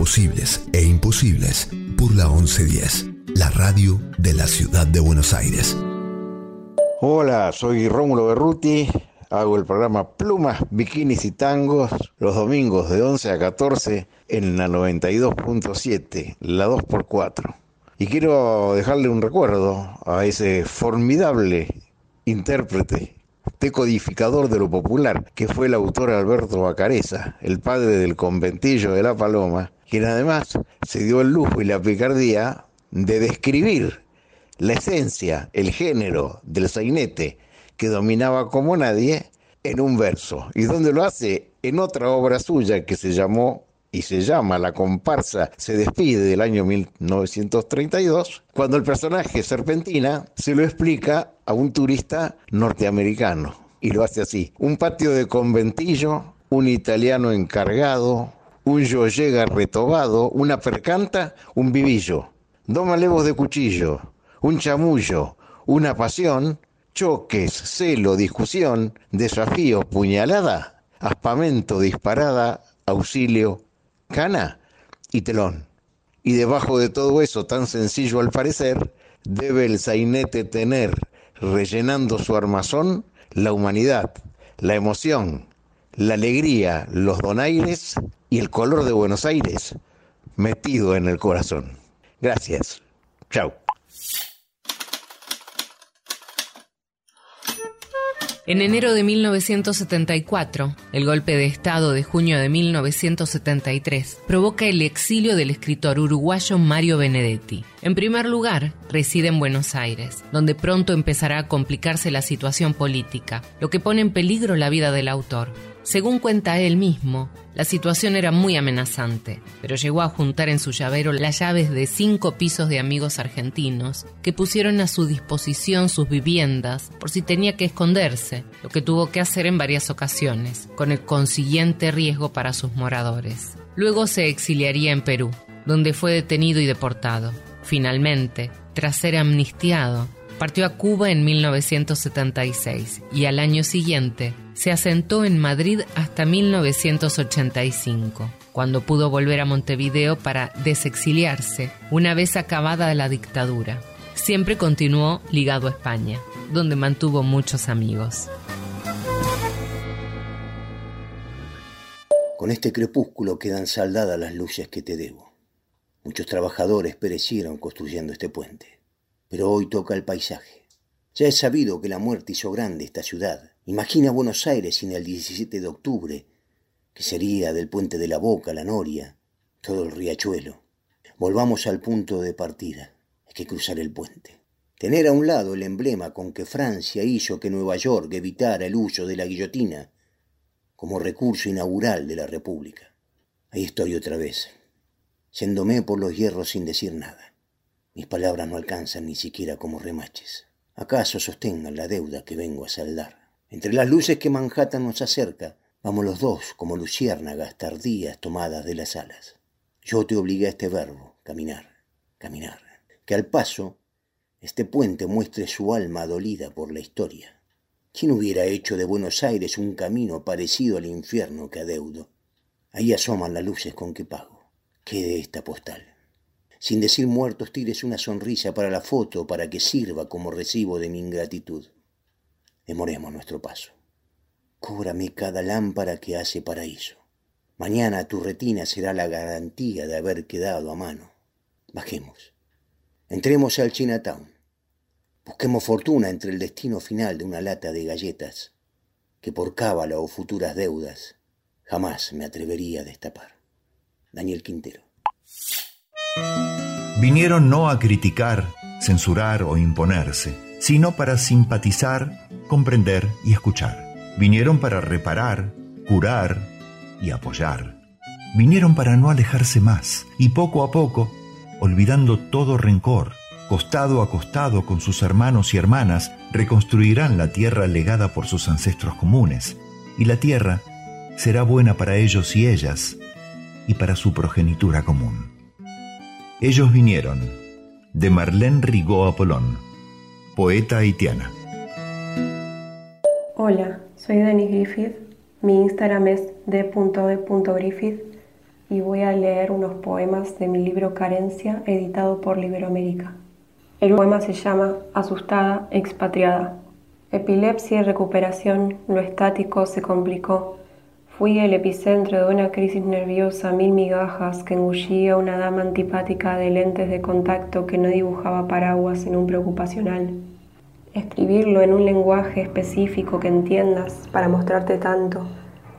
Posibles e imposibles por la 1110. La radio de la ciudad de Buenos Aires. Hola, soy Rómulo Berruti. Hago el programa Plumas, Bikinis y Tangos los domingos de 11 a 14 en la 92.7, la 2x4. Y quiero dejarle un recuerdo a ese formidable intérprete, decodificador de lo popular, que fue el autor Alberto Bacareza, el padre del conventillo de La Paloma, quien además se dio el lujo y la picardía de describir la esencia, el género del sainete que dominaba como nadie en un verso. ¿Y dónde lo hace? En otra obra suya que se llamó y se llama La comparsa se despide del año 1932, cuando el personaje Serpentina se lo explica a un turista norteamericano. Y lo hace así. Un patio de conventillo, un italiano encargado, un llega retobado, una percanta, un vivillo, dos malevos de cuchillo, un chamullo, una pasión, choques, celo, discusión, desafío, puñalada, aspamento, disparada, auxilio, cana y telón. Y debajo de todo eso, tan sencillo al parecer, debe el sainete tener, rellenando su armazón, la humanidad, la emoción, la alegría, los donaires y el color de Buenos Aires metido en el corazón. Gracias. Chao. En enero de 1974, el golpe de Estado de junio de 1973 provoca el exilio del escritor uruguayo Mario Benedetti. En primer lugar, reside en Buenos Aires, donde pronto empezará a complicarse la situación política, lo que pone en peligro la vida del autor. Según cuenta él mismo, la situación era muy amenazante, pero llegó a juntar en su llavero las llaves de cinco pisos de amigos argentinos que pusieron a su disposición sus viviendas por si tenía que esconderse, lo que tuvo que hacer en varias ocasiones, con el consiguiente riesgo para sus moradores. Luego se exiliaría en Perú, donde fue detenido y deportado. Finalmente, tras ser amnistiado, partió a Cuba en 1976 y al año siguiente se asentó en Madrid hasta 1985, cuando pudo volver a Montevideo para desexiliarse una vez acabada la dictadura. Siempre continuó ligado a España, donde mantuvo muchos amigos. Con este crepúsculo quedan saldadas las luces que te debo. Muchos trabajadores perecieron construyendo este puente, pero hoy toca el paisaje. Ya es sabido que la muerte hizo grande esta ciudad. Imagina Buenos Aires sin el 17 de octubre, que sería del puente de la Boca, la Noria, todo el riachuelo. Volvamos al punto de partida. Hay que cruzar el puente. Tener a un lado el emblema con que Francia hizo que Nueva York evitara el uso de la guillotina como recurso inaugural de la República. Ahí estoy otra vez, yéndome por los hierros sin decir nada. Mis palabras no alcanzan ni siquiera como remaches. ¿Acaso sostengan la deuda que vengo a saldar? Entre las luces que Manhattan nos acerca, vamos los dos como luciérnagas tardías tomadas de las alas. Yo te obligué a este verbo, caminar, caminar. Que al paso, este puente muestre su alma dolida por la historia. ¿Quién hubiera hecho de Buenos Aires un camino parecido al infierno que adeudo? Ahí asoman las luces con que pago. ¿Qué de esta postal? sin decir muertos tires una sonrisa para la foto para que sirva como recibo de mi ingratitud. Demoremos nuestro paso. Cóbrame cada lámpara que hace paraíso. Mañana tu retina será la garantía de haber quedado a mano. Bajemos. Entremos al Chinatown. Busquemos fortuna entre el destino final de una lata de galletas que por cábala o futuras deudas jamás me atrevería a destapar. Daniel Quintero. Vinieron no a criticar, censurar o imponerse, sino para simpatizar, comprender y escuchar. Vinieron para reparar, curar y apoyar. Vinieron para no alejarse más y poco a poco, olvidando todo rencor, costado a costado con sus hermanos y hermanas, reconstruirán la tierra legada por sus ancestros comunes. Y la tierra será buena para ellos y ellas y para su progenitura común. Ellos vinieron de Marlene Rigó Apolón, poeta haitiana. Hola, soy Denis Griffith. Mi Instagram es d.d.griffith y voy a leer unos poemas de mi libro Carencia, editado por Iberoamérica. El poema se llama Asustada, expatriada. Epilepsia y recuperación, lo estático se complicó. Fui el epicentro de una crisis nerviosa, mil migajas que engullía una dama antipática de lentes de contacto que no dibujaba paraguas en un preocupacional. Escribirlo en un lenguaje específico que entiendas para mostrarte tanto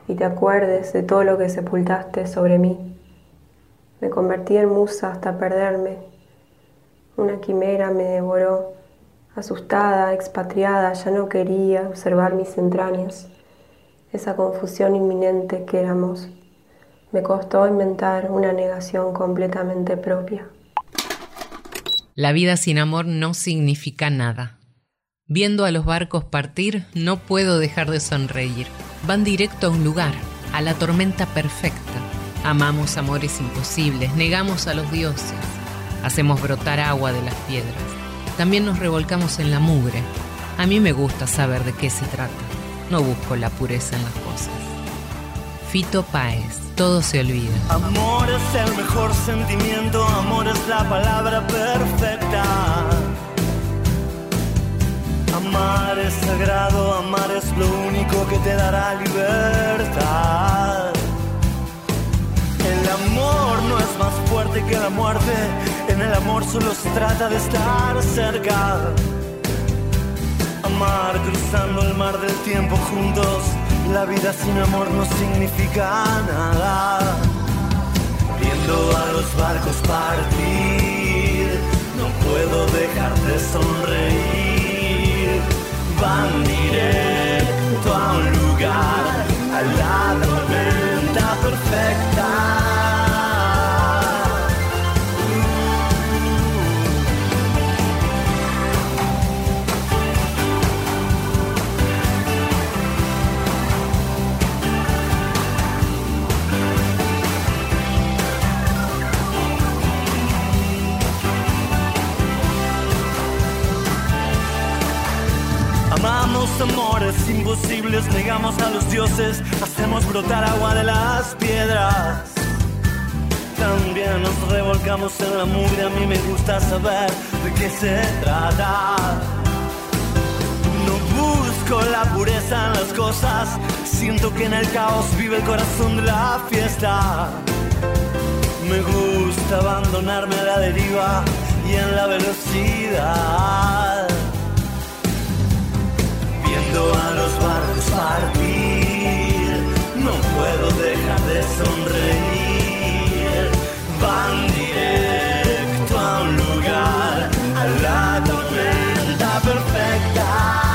y te acuerdes de todo lo que sepultaste sobre mí. Me convertí en musa hasta perderme. Una quimera me devoró. Asustada, expatriada, ya no quería observar mis entrañas, esa confusión inminente que éramos. Me costó inventar una negación completamente propia. La vida sin amor no significa nada. Viendo a los barcos partir, no puedo dejar de sonreír. Van directo a un lugar, a la tormenta perfecta. Amamos amores imposibles, negamos a los dioses, hacemos brotar agua de las piedras. También nos revolcamos en la mugre. A mí me gusta saber de qué se trata. No busco la pureza en las cosas. Fito Páez, todo se olvida. Amor es el mejor sentimiento, amor es la palabra perfecta. Amar es sagrado, amar es lo único que te dará libertad. El amor no es más fuerte que la muerte, en el amor solo se trata de estar cerca. Amar cruzando el mar del tiempo juntos, la vida sin amor no significa nada. Viendo a los barcos partir, no puedo dejar de sonreír van directo a un lugar, a la tormenta perfecta. Hacemos brotar agua de las piedras. También nos revolcamos en la mugre, a mí me gusta saber de qué se trata. No busco la pureza en las cosas, siento que en el caos vive el corazón de la fiesta. Me gusta abandonarme a la deriva y en la velocidad viendo a los barcos partir, sonreír. Van directo un lugar, a tormenta perfecta.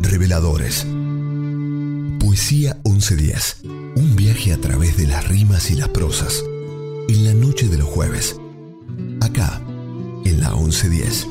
Reveladores. Poesía 1110. Un viaje a través de las rimas y las prosas. En la noche de los jueves. Acá, en la 1110.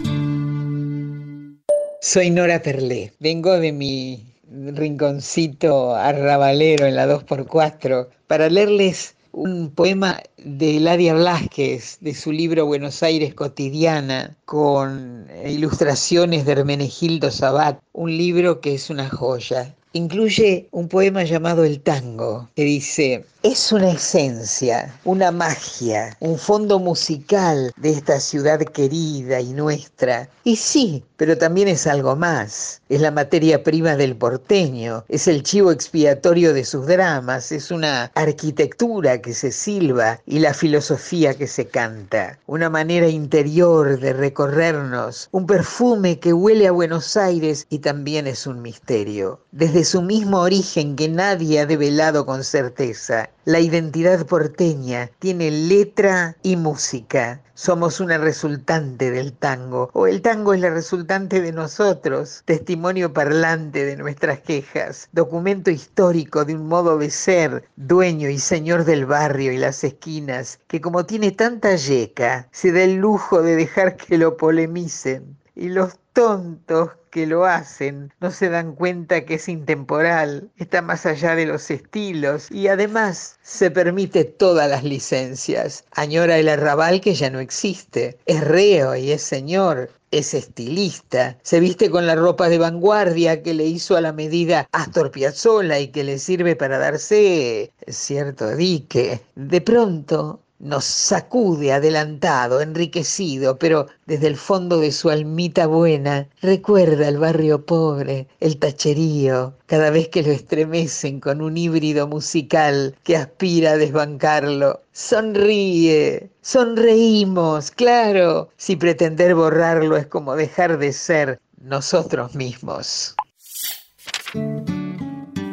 Soy Nora Perlé. Vengo de mi rinconcito arrabalero en la 2x4 para leerles un poema de Eladia Blasquez, de su libro Buenos Aires cotidiana, con ilustraciones de Hermenegildo Sabat, un libro que es una joya. Incluye un poema llamado El Tango, que dice, es una esencia, una magia, un fondo musical de esta ciudad querida y nuestra. Y sí, pero también es algo más. Es la materia prima del porteño, es el chivo expiatorio de sus dramas, es una arquitectura que se silba y la filosofía que se canta, una manera interior de recorrernos, un perfume que huele a Buenos Aires y también es un misterio. Desde su mismo origen que nadie ha develado con certeza, la identidad porteña tiene letra y música. Somos una resultante del tango, o el tango es la resultante de nosotros, testimonio parlante de nuestras quejas, documento histórico de un modo de ser, dueño y señor del barrio y las esquinas, que como tiene tanta yeca, se da el lujo de dejar que lo polemicen. Y los tontos que lo hacen no se dan cuenta que es intemporal, está más allá de los estilos y además se permite todas las licencias. Añora el arrabal que ya no existe, es reo y es señor, es estilista, se viste con la ropa de vanguardia que le hizo a la medida Astor Piazzolla y que le sirve para darse cierto dique. De pronto nos sacude adelantado, enriquecido, pero desde el fondo de su almita buena recuerda el barrio pobre, el tacherío, cada vez que lo estremecen con un híbrido musical que aspira a desbancarlo. Sonríe, sonreímos, claro, si pretender borrarlo es como dejar de ser nosotros mismos.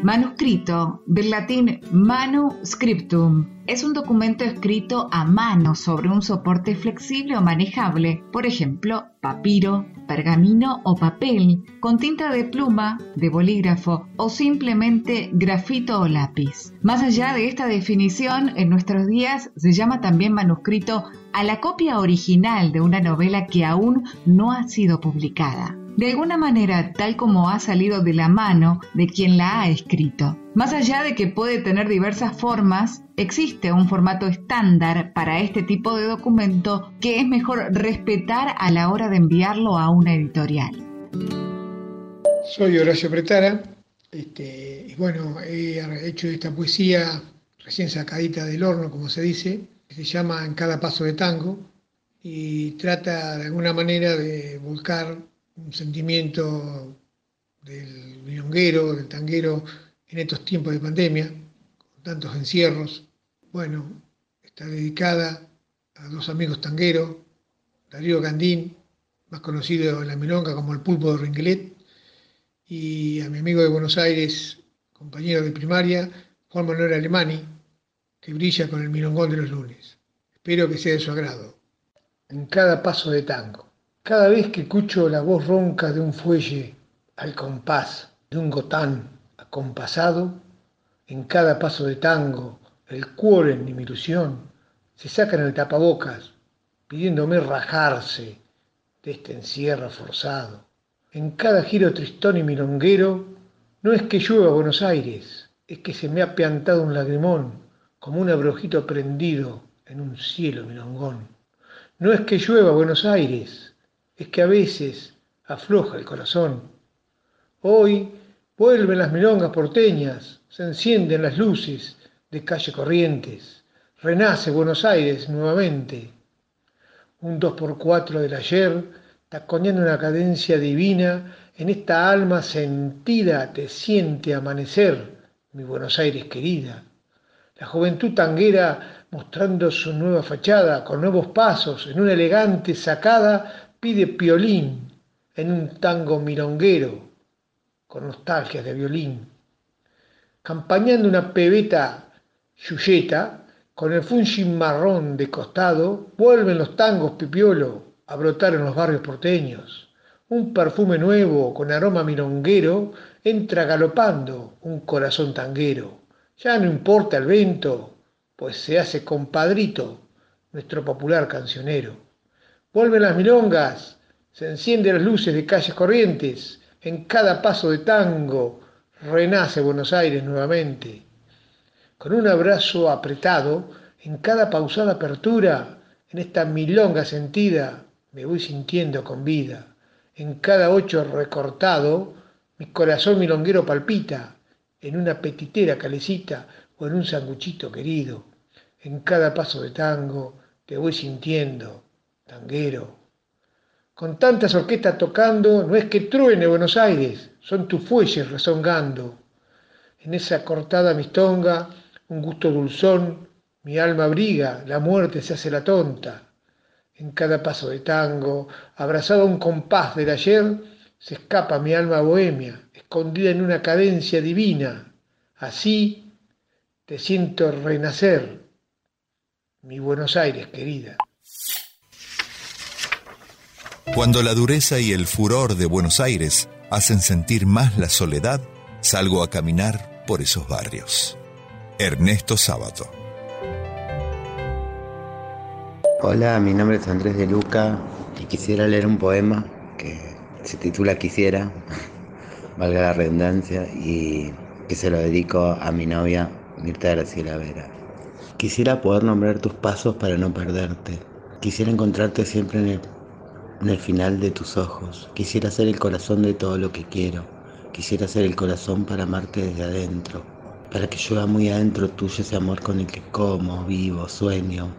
Manuscrito, del latín manuscriptum, es un documento escrito a mano sobre un soporte flexible o manejable, por ejemplo, papiro, pergamino o papel, con tinta de pluma, de bolígrafo o simplemente grafito o lápiz. Más allá de esta definición, en nuestros días se llama también manuscrito a la copia original de una novela que aún no ha sido publicada de alguna manera tal como ha salido de la mano de quien la ha escrito. Más allá de que puede tener diversas formas, existe un formato estándar para este tipo de documento que es mejor respetar a la hora de enviarlo a una editorial. Soy Horacio Pretara este, y bueno, he hecho esta poesía recién sacadita del horno, como se dice, que se llama En cada paso de tango y trata de alguna manera de volcar un sentimiento del milonguero, del tanguero en estos tiempos de pandemia, con tantos encierros. Bueno, está dedicada a dos amigos tangueros, Darío Gandín, más conocido en la milonga como el pulpo de Ringuelet, y a mi amigo de Buenos Aires, compañero de primaria, Juan Manuel Alemani, que brilla con el milongón de los lunes. Espero que sea de su agrado. En cada paso de tango. Cada vez que escucho la voz ronca de un fuelle al compás de un gotán acompasado, en cada paso de tango, el cuoren y mi ilusión se sacan el tapabocas pidiéndome rajarse de este encierro forzado. En cada giro tristón y milonguero, no es que llueva Buenos Aires, es que se me ha piantado un lagrimón como un abrojito prendido en un cielo milongón. No es que llueva Buenos Aires, es que a veces afloja el corazón. Hoy vuelven las milongas porteñas, se encienden las luces de calle Corrientes, renace Buenos Aires nuevamente. Un dos por cuatro del ayer, taconeando una cadencia divina, en esta alma sentida te siente amanecer, mi Buenos Aires querida. La juventud tanguera mostrando su nueva fachada, con nuevos pasos, en una elegante sacada, pide piolín en un tango milonguero con nostalgias de violín, campañando una pebeta yuyeta Con el fungi marrón de costado, vuelven los tangos pipiolo a brotar en los barrios porteños. Un perfume nuevo con aroma milonguero entra galopando un corazón tanguero. Ya no importa el vento, pues se hace compadrito nuestro popular cancionero. Vuelven las milongas, se encienden las luces de calles corrientes, en cada paso de tango renace Buenos Aires nuevamente. Con un abrazo apretado, en cada pausada apertura, en esta milonga sentida, me voy sintiendo con vida. En cada ocho recortado, mi corazón milonguero palpita, en una petitera calecita o en un sanguchito querido. En cada paso de tango, te voy sintiendo, tanguero. Con tantas orquestas tocando, no es que truene Buenos Aires, son tus fuelles rezongando. En esa cortada mistonga, un gusto dulzón, mi alma abriga, la muerte se hace la tonta. En cada paso de tango, abrazado a un compás del ayer, se escapa mi alma bohemia, escondida en una cadencia divina. Así te siento renacer, mi Buenos Aires querida. Cuando la dureza y el furor de Buenos Aires hacen sentir más la soledad, salgo a caminar por esos barrios. Ernesto Sábato. Hola, mi nombre es Andrés de Luca y quisiera leer un poema que se titula Quisiera, [LAUGHS] valga la redundancia, y que se lo dedico a mi novia Mirta Graciela Vera. Quisiera poder nombrar tus pasos para no perderte. Quisiera encontrarte siempre en el, en el final de tus ojos. Quisiera ser el corazón de todo lo que quiero. Quisiera ser el corazón para amarte desde adentro. Para que llueva muy adentro tuyo ese amor con el que como, vivo, sueño.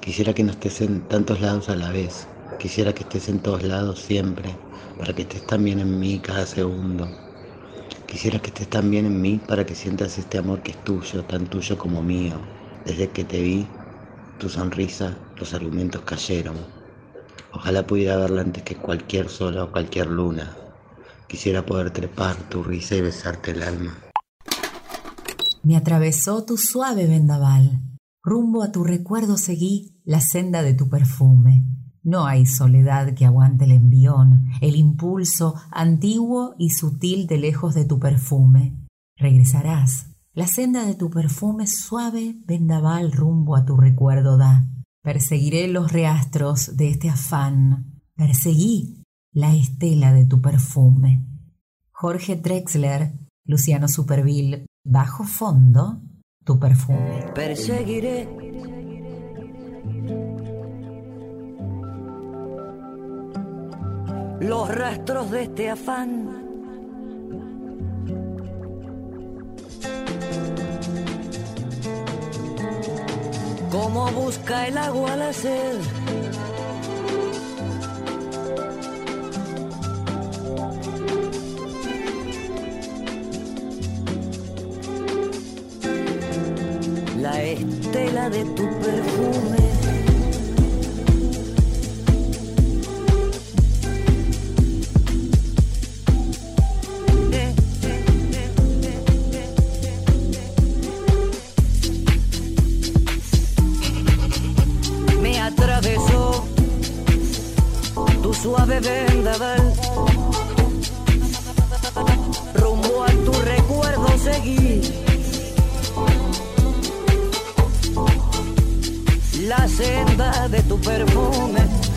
Quisiera que no estés en tantos lados a la vez. Quisiera que estés en todos lados siempre. Para que estés también en mí cada segundo. Quisiera que estés también en mí para que sientas este amor que es tuyo, tan tuyo como mío. Desde que te vi, tu sonrisa, los argumentos cayeron. Ojalá pudiera verla antes que cualquier sol o cualquier luna. Quisiera poder trepar tu risa y besarte el alma. Me atravesó tu suave vendaval. Rumbo a tu recuerdo seguí la senda de tu perfume. No hay soledad que aguante el envión, el impulso antiguo y sutil de lejos de tu perfume. Regresarás. La senda de tu perfume suave vendaval rumbo a tu recuerdo da. Perseguiré los reastros de este afán. Perseguí la estela de tu perfume. Jorge Drexler, Luciano Superville, Bajo fondo, tu perfume. Perseguiré los rastros de este afán. Como busca el agua la sed. La estela de tu perfume. Suave vendaval. Rumbo a tu recuerdo seguí. La senda de tu perfume.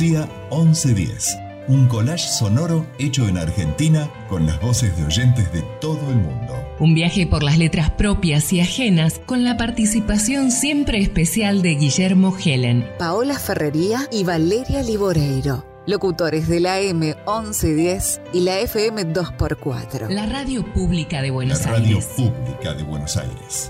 Poesía 1110. Un collage sonoro hecho en Argentina con las voces de oyentes de todo el mundo. Un viaje por las letras propias y ajenas con la participación siempre especial de Guillermo Helen. Paola Ferrería y Valeria Liboreiro. Locutores de la M1110 y la FM 2x4. La radio pública de La Buenos radio Aires. pública de Buenos Aires.